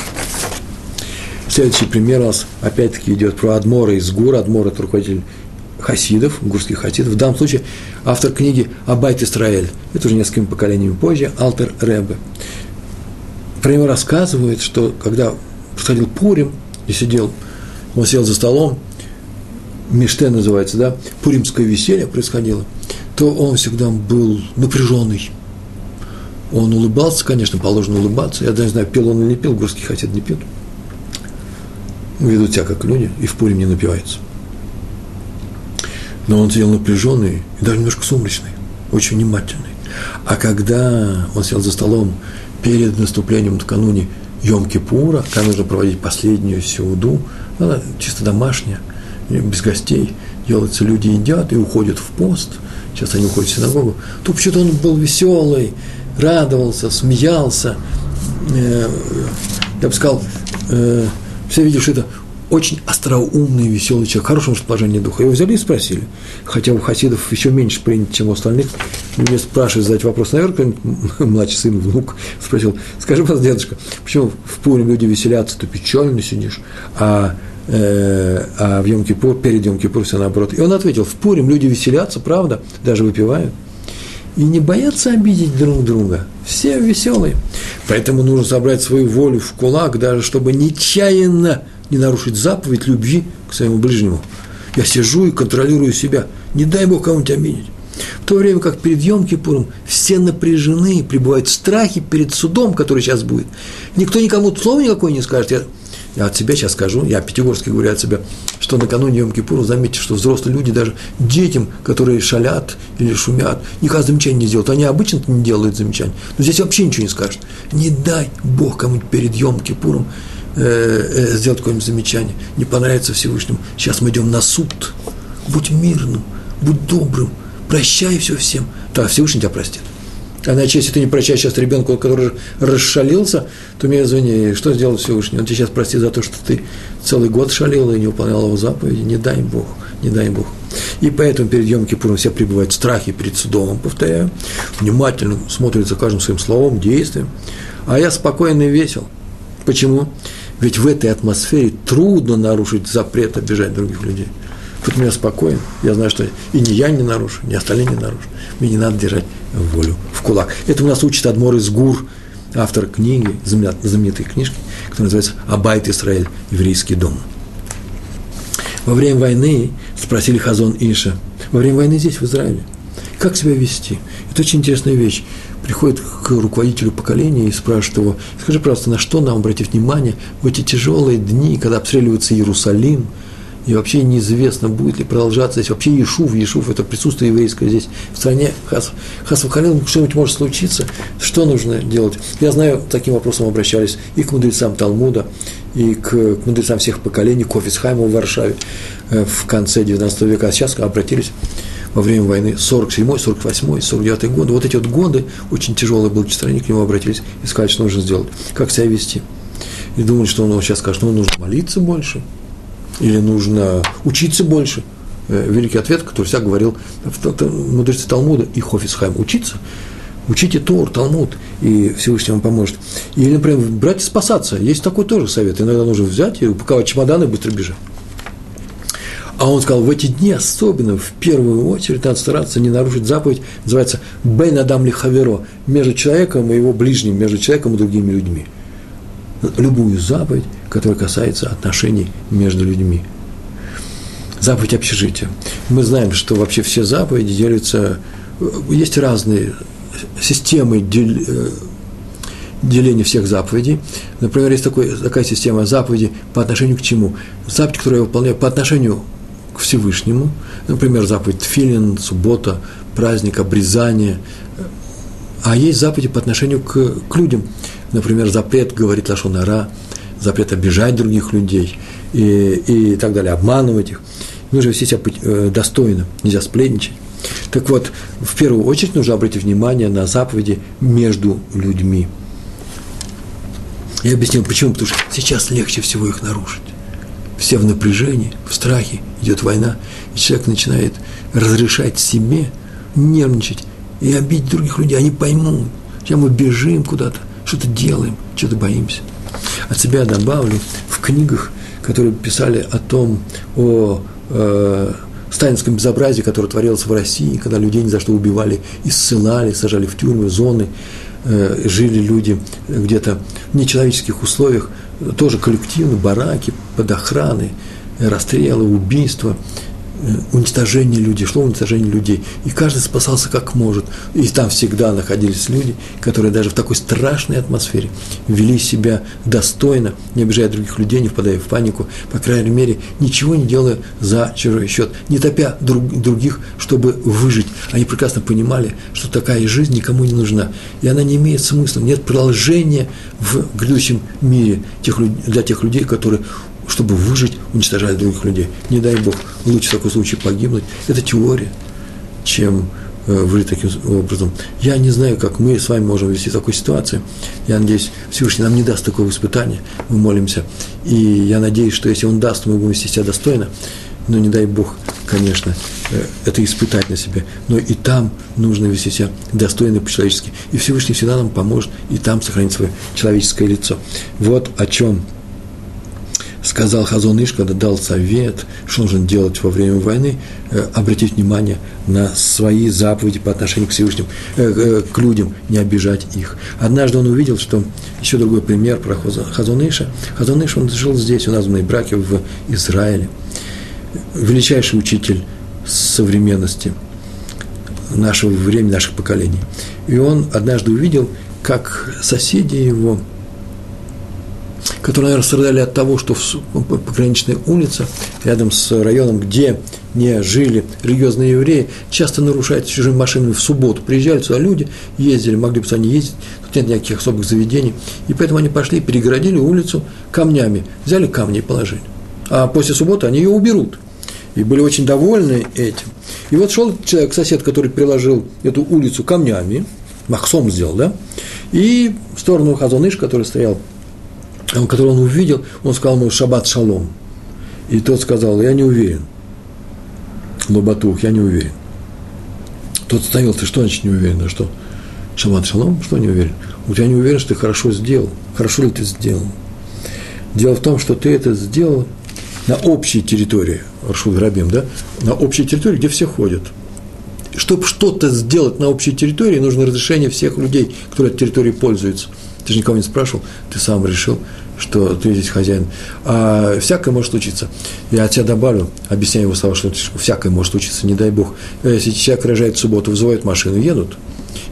Следующий пример у нас опять-таки идет про Адмора из Гура. Адмор – это руководитель хасидов, гурских хасидов. В данном случае автор книги «Абайт Исраэль». Это уже несколькими поколениями позже, Алтер Ребе. про него рассказывают, что когда происходил Пурим и сидел, он сел за столом, Миште называется, да, пуримское веселье происходило, то он всегда был напряженный. Он улыбался, конечно, положено улыбаться. Я даже не знаю, пил он или не пил, горские хотят не пьют. Ведут себя как люди, и в Пурим не напивается. Но он сидел напряженный и даже немножко сумрачный, очень внимательный. А когда он сел за столом перед наступлением накануне Йом-Кипура, когда нужно проводить последнюю сеуду, она чисто домашняя, без гостей, делается, люди едят и уходят в пост, сейчас они уходят в синагогу, то почему-то он был веселый, радовался, смеялся, э, я бы сказал, э, все видели, что это очень остроумный, веселый человек, в хорошем расположении духа. Его взяли и спросили, хотя у хасидов еще меньше принято, чем у остальных. Мне спрашивают, задать вопрос, наверное, <laughs> младший сын, внук спросил, скажи, пожалуйста, дедушка, почему в Пурим люди веселятся, ты печально сидишь, а, э, а в Йом-Кипур, перед Йом-Кипур все наоборот. И он ответил, в Пурим люди веселятся, правда, даже выпивают, и не боятся обидеть друг друга. Все веселые. Поэтому нужно собрать свою волю в кулак, даже чтобы нечаянно не нарушить заповедь любви к своему ближнему. Я сижу и контролирую себя. Не дай Бог кому-нибудь обидеть. В то время как перед Йом-Кипуром все напряжены, пребывают в страхе перед судом, который сейчас будет. Никто никому слова никакое не скажет. Я, я от себя сейчас скажу, я пятигорский говорю от себя, что накануне Йом-Кипура, заметьте, что взрослые люди, даже детям, которые шалят или шумят, никогда замечания не делают. Они обычно не делают замечаний, но здесь вообще ничего не скажут. Не дай Бог кому-нибудь перед Йом-Кипуром Э, э, сделать какое-нибудь замечание, не понравится Всевышнему, сейчас мы идем на суд. Будь мирным, будь добрым, прощай все всем. Так, Всевышний тебя простит. А иначе, если ты не прощаешь сейчас ребенку, который расшалился, то мне извини, что сделал Всевышний? Он тебе сейчас простит за то, что ты целый год шалил и не выполнял его заповеди. Не дай Бог, не дай Бог. И поэтому перед Йом Кипуром все пребывают в страхе перед судом, повторяю, внимательно смотрят за каждым своим словом, действием. А я спокойно и весел. Почему? Ведь в этой атмосфере трудно нарушить запрет обижать других людей. Поэтому я спокоен, я знаю, что и не я не нарушу, ни остальные не нарушат. Мне не надо держать волю в кулак. Это у нас учит Адмор из Гур, автор книги, знаменитой книжки, которая называется «Абайт Исраэль. Еврейский дом». Во время войны спросили Хазон Иша, во время войны здесь, в Израиле, как себя вести? Это очень интересная вещь приходит к руководителю поколения и спрашивает его, скажи, пожалуйста, на что нам обратить внимание в эти тяжелые дни, когда обстреливается Иерусалим, и вообще неизвестно, будет ли продолжаться здесь. Вообще Ешув, Ешув – это присутствие еврейское здесь в стране, Хас, Хасвахалин, что-нибудь может случиться, что нужно делать? Я знаю, таким вопросом обращались и к мудрецам Талмуда, и к, к мудрецам всех поколений, к Офисхайму в Варшаве э, в конце XIX века, а сейчас обратились во время войны. 47-й, 48-й, 49-й годы. Вот эти вот годы очень тяжелые были стране, к нему обратились и сказали, что нужно сделать, как себя вести. И думали, что он сейчас скажет, ну, нужно молиться больше, или нужно учиться больше. Э, великий ответ, который всяк говорил мудрецы Талмуда и Хофисхайм, учиться, учите Тор, Талмуд, и Всевышний вам поможет. Или, например, брать и спасаться. Есть такой тоже совет. Иногда нужно взять и упаковать чемоданы и быстро бежать. А он сказал, в эти дни особенно, в первую очередь, надо стараться не нарушить заповедь, называется «бен адам ли хаверо», между человеком и его ближним, между человеком и другими людьми. Любую заповедь, которая касается отношений между людьми. Заповедь общежития. Мы знаем, что вообще все заповеди делятся, есть разные системы э, деления всех заповедей. Например, есть такой, такая система заповеди по отношению к чему? Заповедь, которую я выполняю по отношению Всевышнему, например, заповедь Филин, суббота, праздник, обрезание, а есть заповеди по отношению к, к людям, например, запрет говорить лашонара, запрет обижать других людей и, и так далее, обманывать их. Нужно вести себя э, достойно, нельзя сплетничать. Так вот, в первую очередь нужно обратить внимание на заповеди между людьми. Я объяснил, почему, потому что сейчас легче всего их нарушить все в напряжении, в страхе, идет война, и человек начинает разрешать себе нервничать и обидеть других людей, они поймут, сейчас мы бежим куда-то, что-то делаем, что-то боимся. От себя добавлю, в книгах, которые писали о том, о э, сталинском безобразии, которое творилось в России, когда людей ни за что убивали и ссылали, сажали в тюрьмы, зоны, э, жили люди где-то в нечеловеческих условиях, тоже коллективно, бараки, под охраной, расстрелы, убийства – уничтожение людей, шло уничтожение людей. И каждый спасался как может. И там всегда находились люди, которые даже в такой страшной атмосфере вели себя достойно, не обижая других людей, не впадая в панику, по крайней мере, ничего не делая за чужой счет, не топя друг, других, чтобы выжить. Они прекрасно понимали, что такая жизнь никому не нужна, и она не имеет смысла, нет продолжения в грядущем мире тех, для тех людей, которые чтобы выжить, уничтожали других людей. Не дай Бог, лучше в такой случай погибнуть. Это теория, чем э, выжить таким образом. Я не знаю, как мы с вами можем вести такую ситуацию. Я надеюсь, Всевышний нам не даст такого испытания. Мы молимся. И я надеюсь, что если Он даст, мы будем вести себя достойно. Но не дай Бог, конечно, э, это испытать на себе. Но и там нужно вести себя достойно по-человечески. И Всевышний всегда нам поможет и там сохранить свое человеческое лицо. Вот о чем сказал Хазон Иш, когда дал совет, что нужно делать во время войны, э, обратить внимание на свои заповеди по отношению к Всевышним, э, э, к людям, не обижать их. Однажды он увидел, что еще другой пример про Хазон Иша. Хазон Иш, он жил здесь, у нас в браке в Израиле. Величайший учитель современности нашего времени, наших поколений. И он однажды увидел, как соседи его – которые, наверное, страдали от того, что в пограничной улице, рядом с районом, где не жили религиозные евреи, часто нарушают чужими машинами в субботу. Приезжали сюда люди, ездили, могли бы не ездить, тут нет никаких особых заведений. И поэтому они пошли, перегородили улицу камнями, взяли камни и положили. А после субботы они ее уберут. И были очень довольны этим. И вот шел человек, сосед, который приложил эту улицу камнями, махсом сделал, да, и в сторону Хазоныш, который стоял которого он увидел, он сказал ему «Шаббат шалом». И тот сказал, я не уверен. Лобатух, я не уверен. Тот ты что значит не уверен? А что? Шаббат шалом? Что не уверен? Вот я не уверен, что ты хорошо сделал. Хорошо ли ты сделал? Дело в том, что ты это сделал на общей территории, Аршут Грабим, да? На общей территории, где все ходят. Чтобы что-то сделать на общей территории, нужно разрешение всех людей, которые этой территорией пользуются – ты же никого не спрашивал, ты сам решил, что ты здесь хозяин. А всякое может случиться. Я от себя добавлю, объясняю его слова, что всякое может случиться, не дай бог. Если человек рожает в субботу, вызывают машину, едут.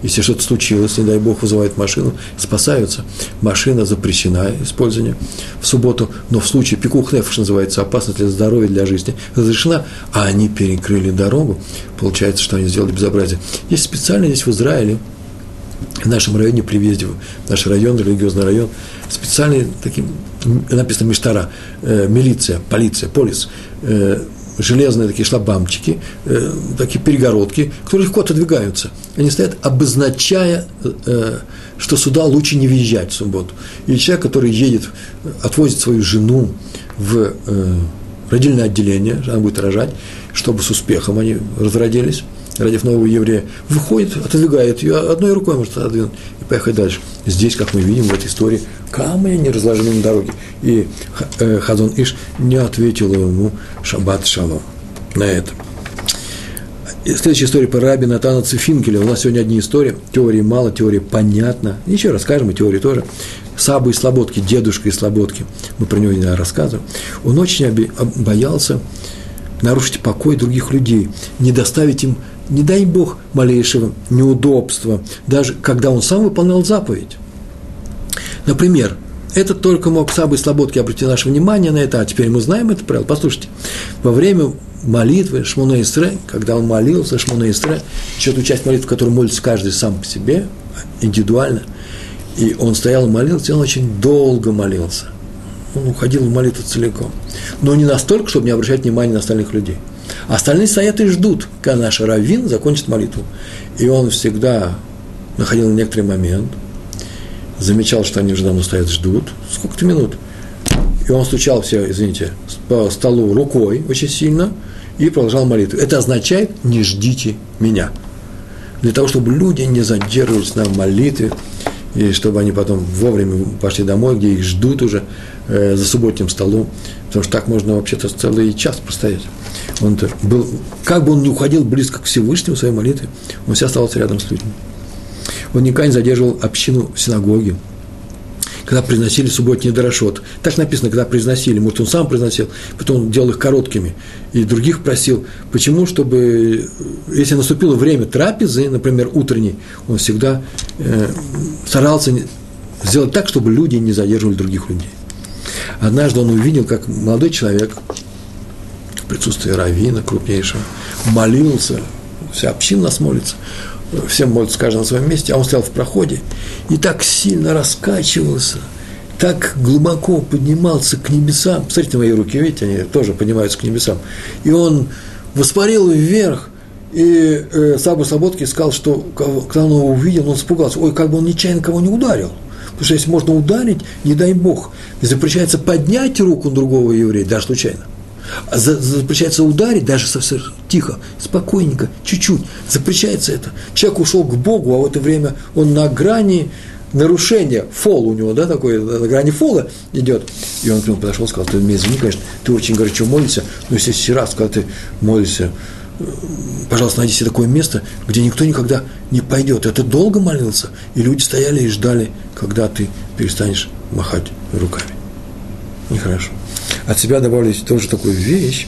Если что-то случилось, не дай бог, вызывают машину, спасаются. Машина запрещена использование в субботу, но в случае пикух нефиш называется опасность для здоровья, для жизни, разрешена, а они перекрыли дорогу, получается, что они сделали безобразие. Есть специально здесь в Израиле в нашем районе при въезде в наш район, религиозный район, специальный таким, написано Миштара, э, милиция, полиция, полис, э, железные такие шлабамчики, э, такие перегородки, которые легко отодвигаются. Они стоят, обозначая, э, что сюда лучше не въезжать в субботу. И человек, который едет, отвозит свою жену в э, родильное отделение, она будет рожать, чтобы с успехом они разродились, родив нового еврея, выходит, отодвигает ее, одной рукой может отодвинуть и поехать дальше. Здесь, как мы видим в этой истории, камни не разложены на дороге. И э, Хазон Иш не ответил ему шаббат шалом на это. И следующая история про раби Натана Цифинкеля. У нас сегодня одни истории. Теории мало, теории понятно. Еще расскажем, и теории тоже. Саба из Слободки, дедушка из Слободки. Мы про него не рассказываем. Он очень боялся нарушить покой других людей, не доставить им не дай Бог, малейшего неудобства, даже когда он сам выполнял заповедь. Например, это только мог Сабы Слободки обратить наше внимание на это, а теперь мы знаем это правило. Послушайте, во время молитвы Шмуна Истре, когда он молился, Шмуна Истре, еще ту часть молитвы, которую молится каждый сам по себе, индивидуально, и он стоял и молился, и он очень долго молился. Он уходил в молитву целиком. Но не настолько, чтобы не обращать внимания на остальных людей – остальные стоят и ждут, когда наш раввин закончит молитву. И он всегда находил некоторый момент, замечал, что они уже давно стоят, ждут, сколько-то минут. И он стучал все, извините, по столу рукой очень сильно и продолжал молитву. Это означает «не ждите меня». Для того, чтобы люди не задерживались на молитве, и чтобы они потом вовремя пошли домой, где их ждут уже э, за субботним столом, потому что так можно вообще-то целый час простоять. Он был, как бы он ни уходил близко к Всевышнему своей молитве, он всегда оставался рядом с людьми. Он никогда не задерживал общину в синагоге, когда произносили субботний дорошот. Так написано, когда произносили, может, он сам произносил, потом он делал их короткими, и других просил. Почему? Чтобы, если наступило время трапезы, например, утренней, он всегда э, старался сделать так, чтобы люди не задерживали других людей. Однажды он увидел, как молодой человек в присутствии равина крупнейшего молился, вся община нас молится – всем молятся каждый на своем месте, а он стоял в проходе и так сильно раскачивался, так глубоко поднимался к небесам. Посмотрите на мои руки, видите, они тоже поднимаются к небесам. И он воспарил вверх, и э, Сабу Слободки сказал, что когда он его увидел, он испугался, ой, как бы он нечаянно кого не ударил. Потому что если можно ударить, не дай Бог, запрещается поднять руку другого еврея, даже случайно – запрещается ударить, даже совсем тихо, спокойненько, чуть-чуть, запрещается это. Человек ушел к Богу, а в это время он на грани нарушения, фол у него, да, такой, на грани фола идет. И он к нему подошел сказал, ты меня извини, конечно, ты очень горячо молишься, но если раз, когда ты молишься, пожалуйста, найди себе такое место, где никто никогда не пойдет. Это долго молился, и люди стояли и ждали, когда ты перестанешь махать руками. Нехорошо от себя добавлю тоже такую вещь,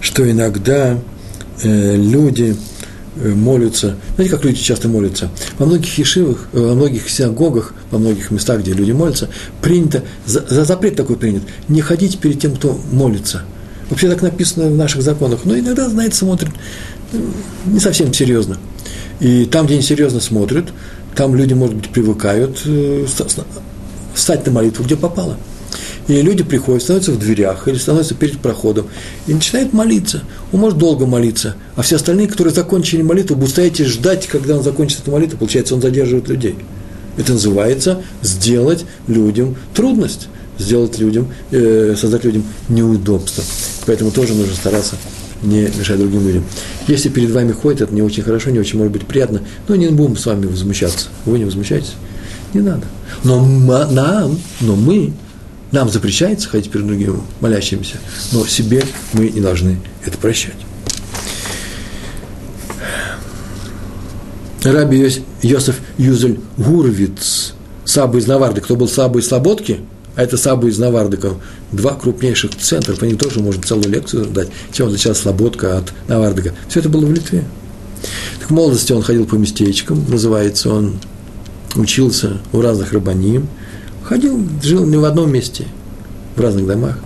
что иногда э, люди э, молятся, знаете, как люди часто молятся? Во многих ешивах, э, во многих синагогах, во многих местах, где люди молятся, принято, за, за запрет такой принят, не ходить перед тем, кто молится. Вообще так написано в наших законах, но иногда, знаете, смотрят не совсем серьезно. И там, где они серьезно смотрят, там люди, может быть, привыкают встать на молитву, где попало – и люди приходят, становятся в дверях или становятся перед проходом и начинают молиться. Он может долго молиться, а все остальные, которые закончили молитву, будут стоять и ждать, когда он закончит эту молитву. Получается, он задерживает людей. Это называется сделать людям трудность, сделать людям, э, создать людям неудобство. Поэтому тоже нужно стараться не мешать другим людям. Если перед вами ходит, это не очень хорошо, не очень может быть приятно, но не будем с вами возмущаться. Вы не возмущаетесь? Не надо. Но нам, но мы нам запрещается ходить перед другими молящимися, но себе мы не должны это прощать. Раби Йосиф Юзель Гурвиц, Саба из Наварды. Кто был Саба из Слободки, а это Саба из Навардыка, два крупнейших центра, по ним тоже можно целую лекцию дать, чем отличалась Слободка от Навардыка. Все это было в Литве. Так в молодости он ходил по местечкам, называется он, учился у разных рабаним, Ходил, жил не в одном месте, в разных домах.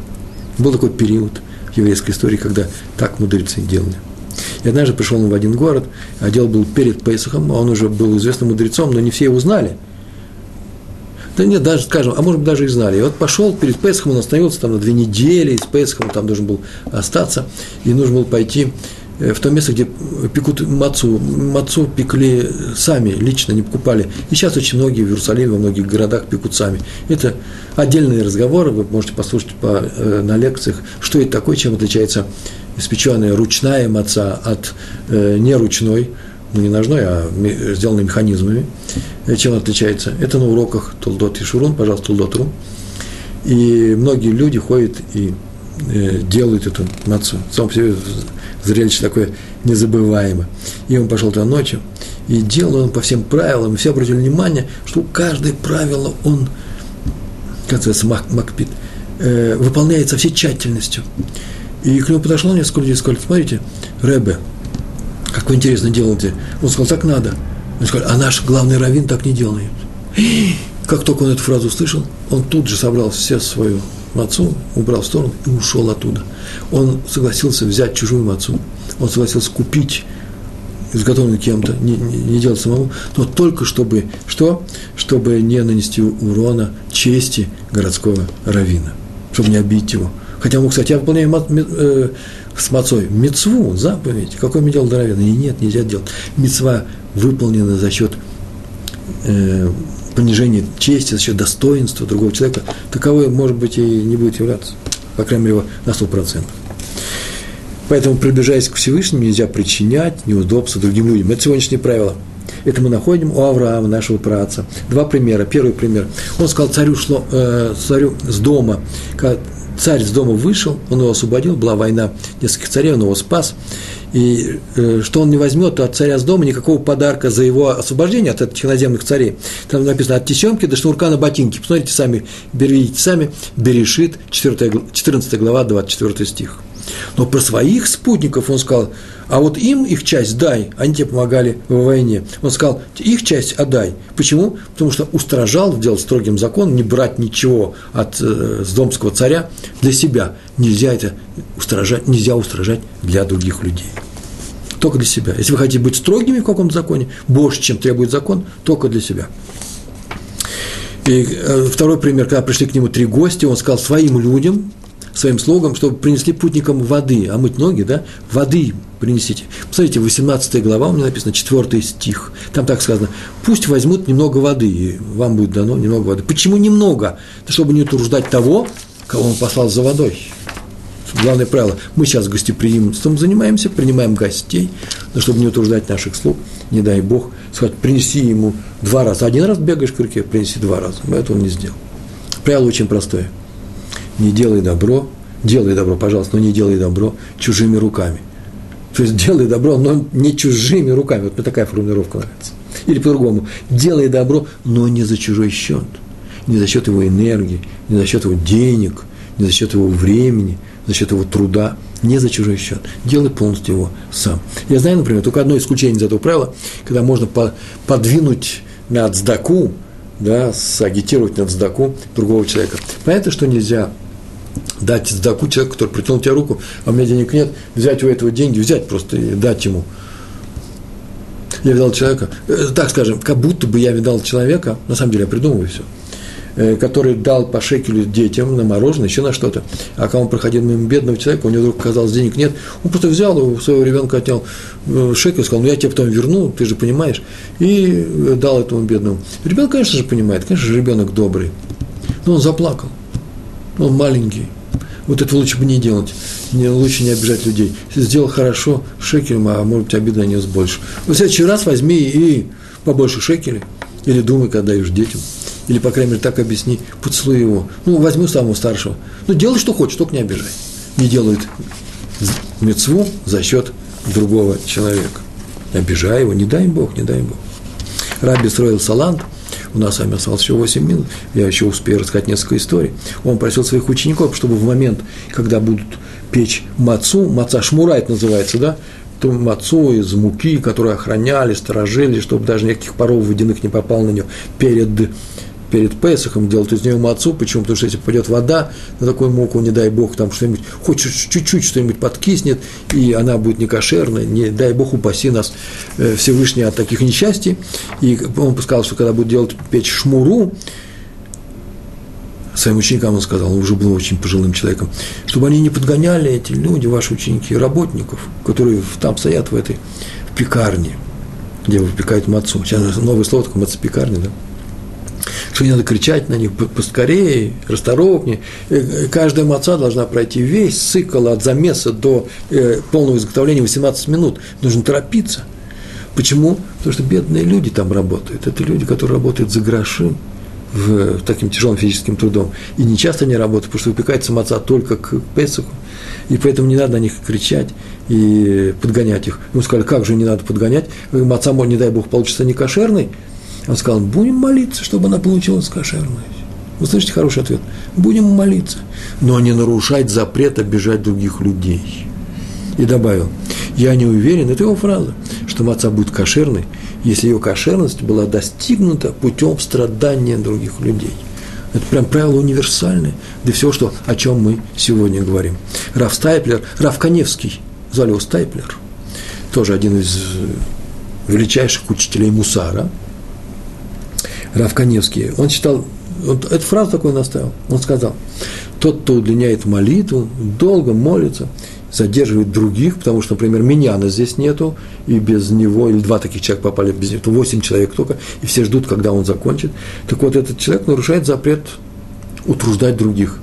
Был такой период в еврейской истории, когда так мудрецы делали. И однажды пришел он в один город, а дело был перед Пейсахом, он уже был известным мудрецом, но не все его знали. Да нет, даже, скажем, а может быть, даже и знали. И вот пошел перед Песхом, он остановился там на две недели, и с Песхом там должен был остаться, и нужно было пойти Э, в то место, где пекут мацу. Мацу пекли сами, лично не покупали. И сейчас очень многие в Иерусалиме, во многих городах пекут сами. Это отдельные разговоры, вы можете послушать по, э, на лекциях, что это такое, чем отличается испеченная ручная маца от э, неручной, ну не ножной, а сделанной механизмами. Э, чем отличается? Это на уроках Толдот и Шурун, пожалуйста, Толдот.ру. И многие люди ходят и э, делают эту мацу. Сам по себе зрелище такое незабываемое. И он пошел туда ночью, и делал он по всем правилам, и все обратили внимание, что каждое правило он, как называется, мак, макпит, э, выполняет всей тщательностью. И к нему подошло несколько людей и сказали, смотрите, Рэбе, как вы интересно делаете. Он сказал, так надо. Он сказал, а наш главный раввин так не делает. Как только он эту фразу услышал, он тут же собрал все свою мацу, убрал в сторону и ушел оттуда. Он согласился взять чужую мацу, он согласился купить изготовленную кем-то, не, не, делать самому, но только чтобы, что? Чтобы не нанести урона чести городского равина, чтобы не обидеть его. Хотя он, кстати, я выполняю мат, э, с мацой мецву, заповедь. Делал равина? И нет, нельзя делать. Мецва выполнена за счет э, понижение чести, за счет достоинства другого человека, таковой, может быть, и не будет являться, по крайней мере, на 100%. Поэтому, приближаясь к Всевышнему, нельзя причинять неудобства другим людям. Это сегодняшнее правило. Это мы находим у Авраама, нашего праца. Два примера. Первый пример. Он сказал царю, шло, э, царю с дома, когда царь из дома вышел, он его освободил, была война нескольких царей, он его спас, и э, что он не возьмет от царя с дома никакого подарка за его освобождение от этих иноземных царей. Там написано от тесемки до шнурка на ботинки. Посмотрите сами, видите сами, Берешит, 14 глава, 24 стих. Но про своих спутников он сказал, а вот им их часть дай, они тебе помогали в войне. Он сказал, их часть отдай. Почему? Потому что устражал, делал строгим закон, не брать ничего от э, домского царя для себя. Нельзя это устражать, нельзя устражать для других людей. Только для себя. Если вы хотите быть строгими в каком-то законе, больше, чем требует закон, только для себя. И э, второй пример, когда пришли к нему три гостя, он сказал своим людям, своим слогом, чтобы принесли путникам воды, а мыть ноги, да, воды принесите. Посмотрите, 18 глава, у меня написано 4 стих, там так сказано, пусть возьмут немного воды, и вам будет дано немного воды. Почему немного? Да чтобы не утруждать того, кого он послал за водой. Главное правило, мы сейчас гостеприимством занимаемся, принимаем гостей, но чтобы не утруждать наших слуг, не дай Бог, сказать, принеси ему два раза. Один раз бегаешь к реке, принеси два раза. Но это он не сделал. Правило очень простое – не делай добро, делай добро, пожалуйста, но не делай добро чужими руками. То есть делай добро, но не чужими руками. Вот мне такая формулировка нравится. Или по-другому, делай добро, но не за чужой счет. Не за счет его энергии, не за счет его денег, не за счет его времени, за счет его труда, не за чужой счет. Делай полностью его сам. Я знаю, например, только одно исключение из этого правила, когда можно подвинуть на цдаку, да, сагитировать на цдаку другого человека. Понятно, что нельзя дать сдаку человеку, который протянул тебе руку, а у меня денег нет, взять у этого деньги, взять просто и дать ему. Я видал человека, э, так скажем, как будто бы я видал человека, на самом деле я придумываю все, э, который дал по шекелю детям на мороженое, еще на что-то. А когда он проходил мимо бедного человека, у него вдруг оказалось денег нет, он просто взял у своего ребенка, отнял э, шекель, сказал, ну я тебе потом верну, ты же понимаешь, и дал этому бедному. Ребенок, конечно же, понимает, конечно же, ребенок добрый, но он заплакал, он маленький, вот это лучше бы не делать, не, лучше не обижать людей. Сделал хорошо шекелем, а может быть обида нанес больше. В следующий раз возьми и побольше шекелей, или думай, когда даешь детям. Или, по крайней мере, так объясни, поцелуй его. Ну, возьми самого старшего. Ну, делай, что хочешь, только не обижай. Не делают мецву за счет другого человека. Обижай его, не дай им Бог, не дай им Бог. Раби строил салант – у нас с вами осталось еще 8 минут, я еще успею рассказать несколько историй. Он просил своих учеников, чтобы в момент, когда будут печь мацу, маца шмура это называется, да, то мацу из муки, которую охраняли, сторожили, чтобы даже никаких паров водяных не попал на нее перед перед Песохом делают из нее мацу. Почему? Потому что если попадет вода на такую муку, не дай бог, там что-нибудь, хоть чуть-чуть что-нибудь подкиснет, и она будет некошерной, не дай бог упаси нас э, Всевышний от таких несчастий. И он сказал, что когда будет делать печь шмуру, своим ученикам он сказал, он уже был очень пожилым человеком, чтобы они не подгоняли эти люди, ваши ученики, работников, которые там стоят в этой в пекарне, где выпекают мацу. Сейчас новое слово такое мацепекарня, да? Что не надо кричать на них поскорее, расторопнее. Э, каждая маца должна пройти весь цикл от замеса до э, полного изготовления 18 минут. Нужно торопиться. Почему? Потому что бедные люди там работают. Это люди, которые работают за гроши, в, таким тяжелым физическим трудом. И не часто они работают, потому что выпекается маца только к Песуху. И поэтому не надо на них кричать и подгонять их. Мы сказали, как же не надо подгонять? Маца, не дай бог, получится не кошерный, он сказал, будем молиться, чтобы она получилась кошерной. Вы слышите хороший ответ? Будем молиться, но не нарушать запрет обижать других людей. И добавил, я не уверен, это его фраза, что маца будет кошерной, если ее кошерность была достигнута путем страдания других людей. Это прям правило универсальное для всего, что, о чем мы сегодня говорим. Раф Стайплер, Раф Коневский, звали его Стайплер, тоже один из величайших учителей Мусара – Рав Каневский, он читал, он эту фразу такую наставил, он сказал, тот, кто удлиняет молитву, долго молится, задерживает других, потому что, например, Миньяна здесь нету, и без него, или два таких человека попали без него, восемь человек только, и все ждут, когда он закончит. Так вот, этот человек нарушает запрет утруждать других.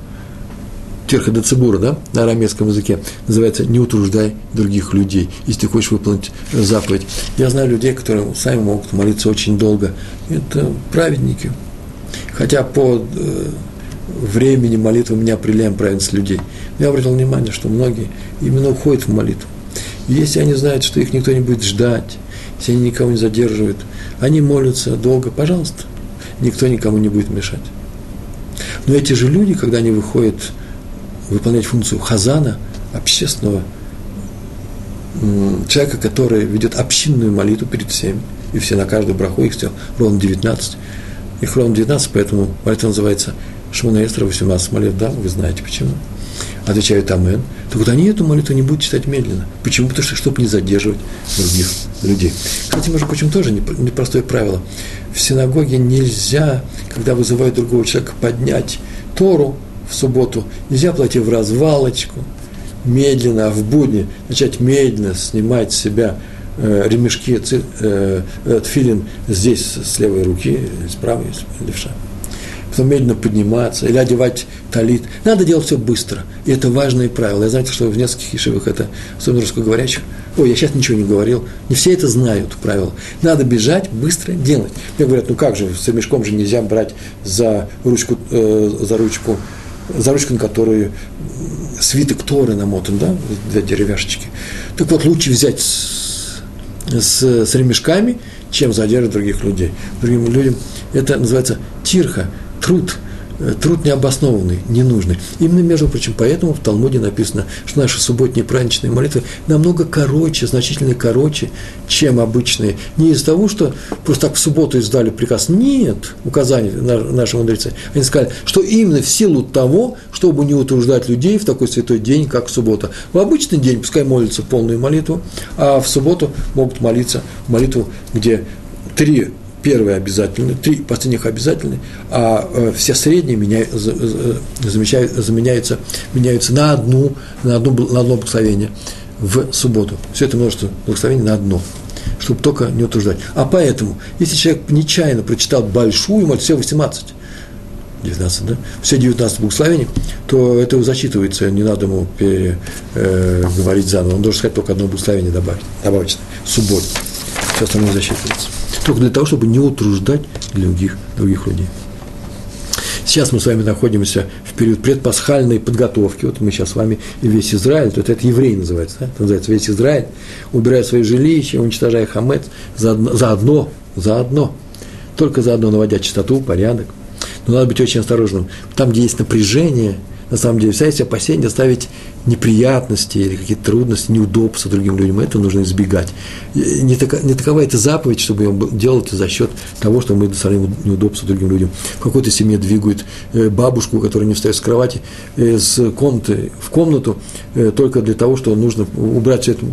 Терха де да, на арамейском языке, называется «не утруждай других людей», если ты хочешь выполнить заповедь. Я знаю людей, которые сами могут молиться очень долго. Это праведники. Хотя по, э, времени молитвы мы не определяем праведность людей. Я обратил внимание, что многие именно уходят в молитву. И если они знают, что их никто не будет ждать, если они никого не задерживают, они молятся долго, пожалуйста, никто никому не будет мешать. Но эти же люди, когда они выходят выполнять функцию хазана, общественного человека, который ведет общинную молитву перед всеми, и все на каждую браху, их сделал ровно 19, их ровно 19, поэтому молитва называется Шмона Эстра, 18 молитв, да, вы знаете почему. Отвечают Амен. Так вот они эту молитву не будут читать медленно. Почему? Потому что, чтобы не задерживать других людей. Кстати, между прочим, тоже непростое правило. В синагоге нельзя, когда вызывают другого человека, поднять Тору в субботу, нельзя платить в развалочку, медленно, а в будни начать медленно снимать с себя э, ремешки, э, э, тфилин здесь с левой руки, с правой, левша. Потом медленно подниматься или одевать талит. Надо делать все быстро. И это важное правило. Я знаю, что в нескольких ешивах это, особенно русскоговорящих, ой, я сейчас ничего не говорил. Не все это знают, правило. Надо бежать, быстро делать. Мне говорят, ну как же, с ремешком же нельзя брать за ручку, э, за ручку, за ручку, на которую свиток Торы намотан, да, две деревяшечки. Так вот, лучше взять с, с, с ремешками, чем задерживать других людей. Другим людям это называется тирха, труд – труд необоснованный, ненужный. Именно, между прочим, поэтому в Талмуде написано, что наши субботние праздничные молитвы намного короче, значительно короче, чем обычные. Не из-за того, что просто так в субботу издали приказ. Нет указаний наши мудрецы. Они сказали, что именно в силу того, чтобы не утруждать людей в такой святой день, как суббота. В обычный день пускай молятся полную молитву, а в субботу могут молиться молитву, где три первые обязательны, три последних обязательны, а э, все средние меня, замечают, заменяются, меняются на одну, на, одну, на одно благословение в субботу. Все это множество благословений на одно, чтобы только не утруждать. А поэтому, если человек нечаянно прочитал большую молитву, все 18, 19, да? Все 19 благословений, то это зачитывается, не надо ему пере, э, говорить заново. Он должен сказать только одно благословение добавить, добавочное, субботу. Все остальное засчитывается только для того, чтобы не утруждать других, других людей. Сейчас мы с вами находимся в период предпасхальной подготовки. Вот мы сейчас с вами и весь Израиль, то это, еврей называется, да? это называется весь Израиль, убирая свои жилища, уничтожая хамец, заодно, заодно, заодно, только заодно наводя чистоту, порядок. Но надо быть очень осторожным. Там, где есть напряжение, на самом деле, вся есть опасение ставить неприятности или какие-то трудности, неудобства другим людям, это нужно избегать. Не, така, не такова эта заповедь, чтобы ее делать за счет того, что мы доставляем неудобства другим людям. В какой-то семье двигают э, бабушку, которая не встает с кровати, э, с комнаты в комнату, э, только для того, что нужно убрать все это,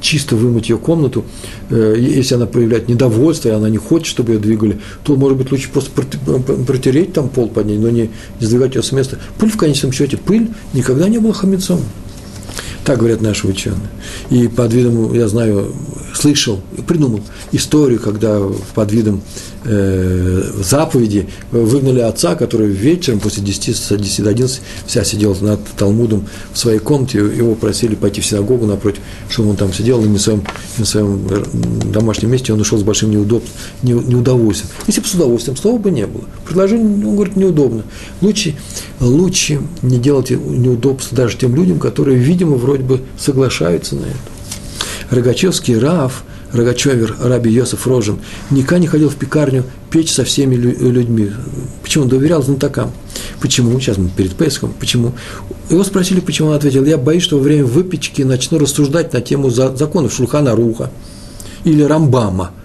чисто вымыть ее комнату. Если она проявляет недовольство, и она не хочет, чтобы ее двигали, то, может быть, лучше просто протереть там пол под ней, но не сдвигать ее с места. Пыль, в конечном счете, пыль никогда не была хамецом. Так говорят наши ученые. И под видом, я знаю, слышал, придумал историю, когда под видом э, заповеди выгнали отца, который вечером после 10, с 10 до 11 вся сидел над Талмудом в своей комнате, его просили пойти в синагогу напротив, чтобы он там сидел, и в своем, в своем домашнем месте он ушел с большим неудобством, не, неудовольствием. Если бы с удовольствием, слова бы не было. Предложение, он говорит, неудобно. Лучше, лучше не делать неудобства даже тем людям, которые, видимо, вроде бы соглашаются на это. Рогачевский Рав, Рогачевер, Раби Йосиф Рожин, никогда не ходил в пекарню печь со всеми людьми. Почему? Он доверял знатокам. Почему? Сейчас мы перед Песхом. Почему? Его спросили, почему он ответил, я боюсь, что во время выпечки начну рассуждать на тему законов Шульхана Руха или Рамбама –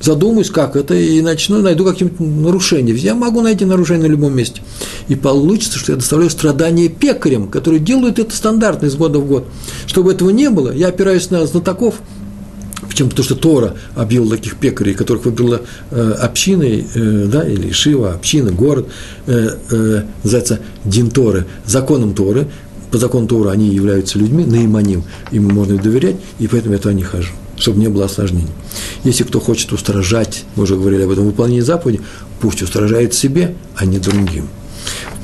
задумаюсь, как это, и начну, найду какие-то нарушения. Я могу найти нарушения на любом месте. И получится, что я доставляю страдания пекарям, которые делают это стандартно из года в год. Чтобы этого не было, я опираюсь на знатоков, Почему? Потому что Тора объявила таких пекарей, которых выбрала э, общиной, э, да, или Шива, община, город, э, э, называется Дин Торы, законом Торы. По закону Торы они являются людьми, наиманим, им можно доверять, и поэтому я туда не хожу чтобы не было осложнений. Если кто хочет устражать, мы уже говорили об этом выполнении заповеди, пусть устражает себе, а не другим.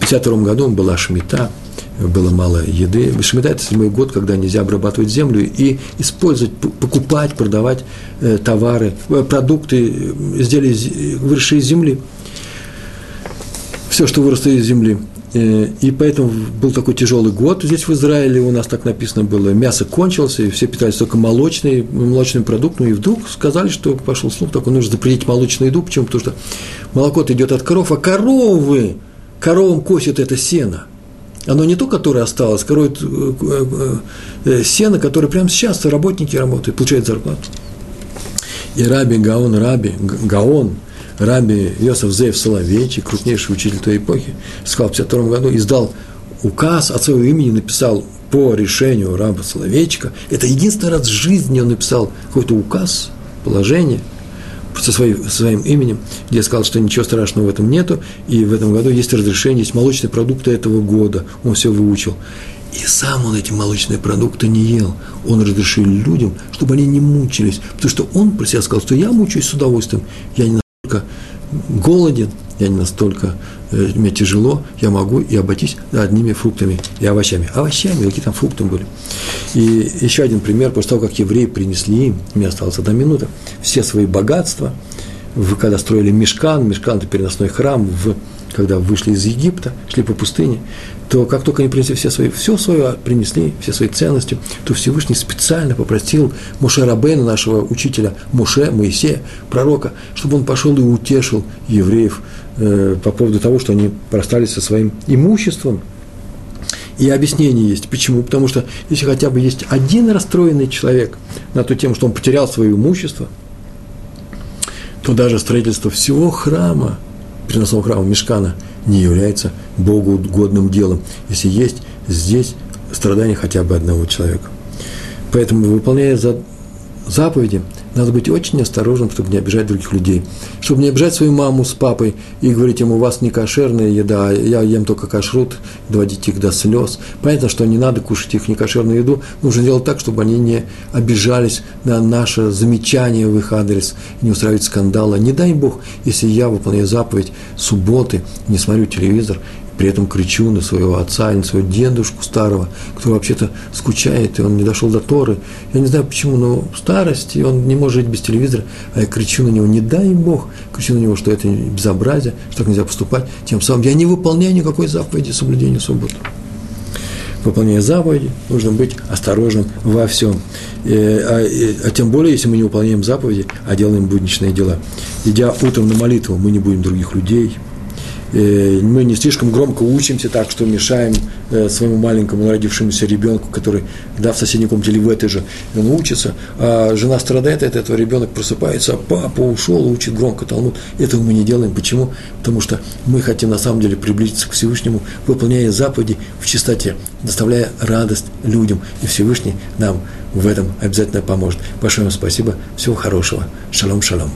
В 1952 году была шмита, было мало еды. Шмита – это седьмой год, когда нельзя обрабатывать землю и использовать, покупать, продавать э, товары, э, продукты, изделия, выросшие из земли. все, что выросло из земли. Э, и поэтому был такой тяжелый год здесь в Израиле, у нас так написано было, мясо кончилось, и все питались только молочной, молочным продуктом, и вдруг сказали, что пошел слух такой, нужно запретить молочную еду, почему? Потому что молоко идет от коров, а коровы, коровам косят это сено. Оно не то, которое осталось, кроет э, э, сено, которое прямо сейчас работники работают, получают зарплату. И Раби Гаон, Раби Гаон, Раби Йосиф Зеев Соловейчик, крупнейший учитель той эпохи, сказал в 52 году, издал указ от своего имени, написал по решению раба Соловейчика. Это единственный раз в жизни он написал какой-то указ, положение со своим, своим именем, где сказал, что ничего страшного в этом нету, и в этом году есть разрешение, есть молочные продукты этого года. Он все выучил. И сам он эти молочные продукты не ел. Он разрешил людям, чтобы они не мучились. Потому что он про себя сказал, что я мучаюсь с удовольствием. Я не настолько голоден, я не настолько, э, мне тяжело, я могу и обойтись одними фруктами и овощами. Овощами, какие там фрукты были. И еще один пример, после того, как евреи принесли им, мне осталась одна минута, все свои богатства, когда строили мешкан, мешкан – это переносной храм в когда вышли из Египта, шли по пустыне, то как только они принесли все свои, все свое принесли, все свои ценности, то Всевышний специально попросил Муше Рабена, нашего учителя Муше, Моисея, пророка, чтобы он пошел и утешил евреев э, по поводу того, что они простались со своим имуществом. И объяснение есть. Почему? Потому что если хотя бы есть один расстроенный человек на ту тему, что он потерял свое имущество, то даже строительство всего храма – переносного храма Мешкана не является Богу угодным делом, если есть здесь страдания хотя бы одного человека. Поэтому, выполняя заповеди, надо быть очень осторожным, чтобы не обижать других людей. Чтобы не обижать свою маму с папой и говорить им, у вас не кошерная еда, я ем только кашрут, доводить их до слез. Понятно, что не надо кушать их некошерную еду, нужно делать так, чтобы они не обижались на наше замечание в их адрес, не устраивать скандала. Не дай Бог, если я выполняю заповедь субботы, не смотрю телевизор, при этом кричу на своего отца, на своего дедушку старого, кто вообще-то скучает, и он не дошел до Торы. Я не знаю почему, но в старости он не может жить без телевизора, а я кричу на него, не дай Бог, кричу на него, что это безобразие, что так нельзя поступать. Тем самым я не выполняю никакой заповеди соблюдения субботы. Выполняя заповеди, нужно быть осторожным во всем. А, а тем более, если мы не выполняем заповеди, а делаем будничные дела. Идя утром на молитву, мы не будем других людей – Э, мы не слишком громко учимся так, что мешаем э, своему маленькому родившемуся ребенку, который да, в соседней комнате или в этой же, он учится, а жена страдает от этого, ребенок просыпается, папа ушел, учит громко Талмуд. Этого мы не делаем. Почему? Потому что мы хотим на самом деле приблизиться к Всевышнему, выполняя заповеди в чистоте, доставляя радость людям. И Всевышний нам в этом обязательно поможет. Большое вам спасибо. Всего хорошего. Шалом, шалом.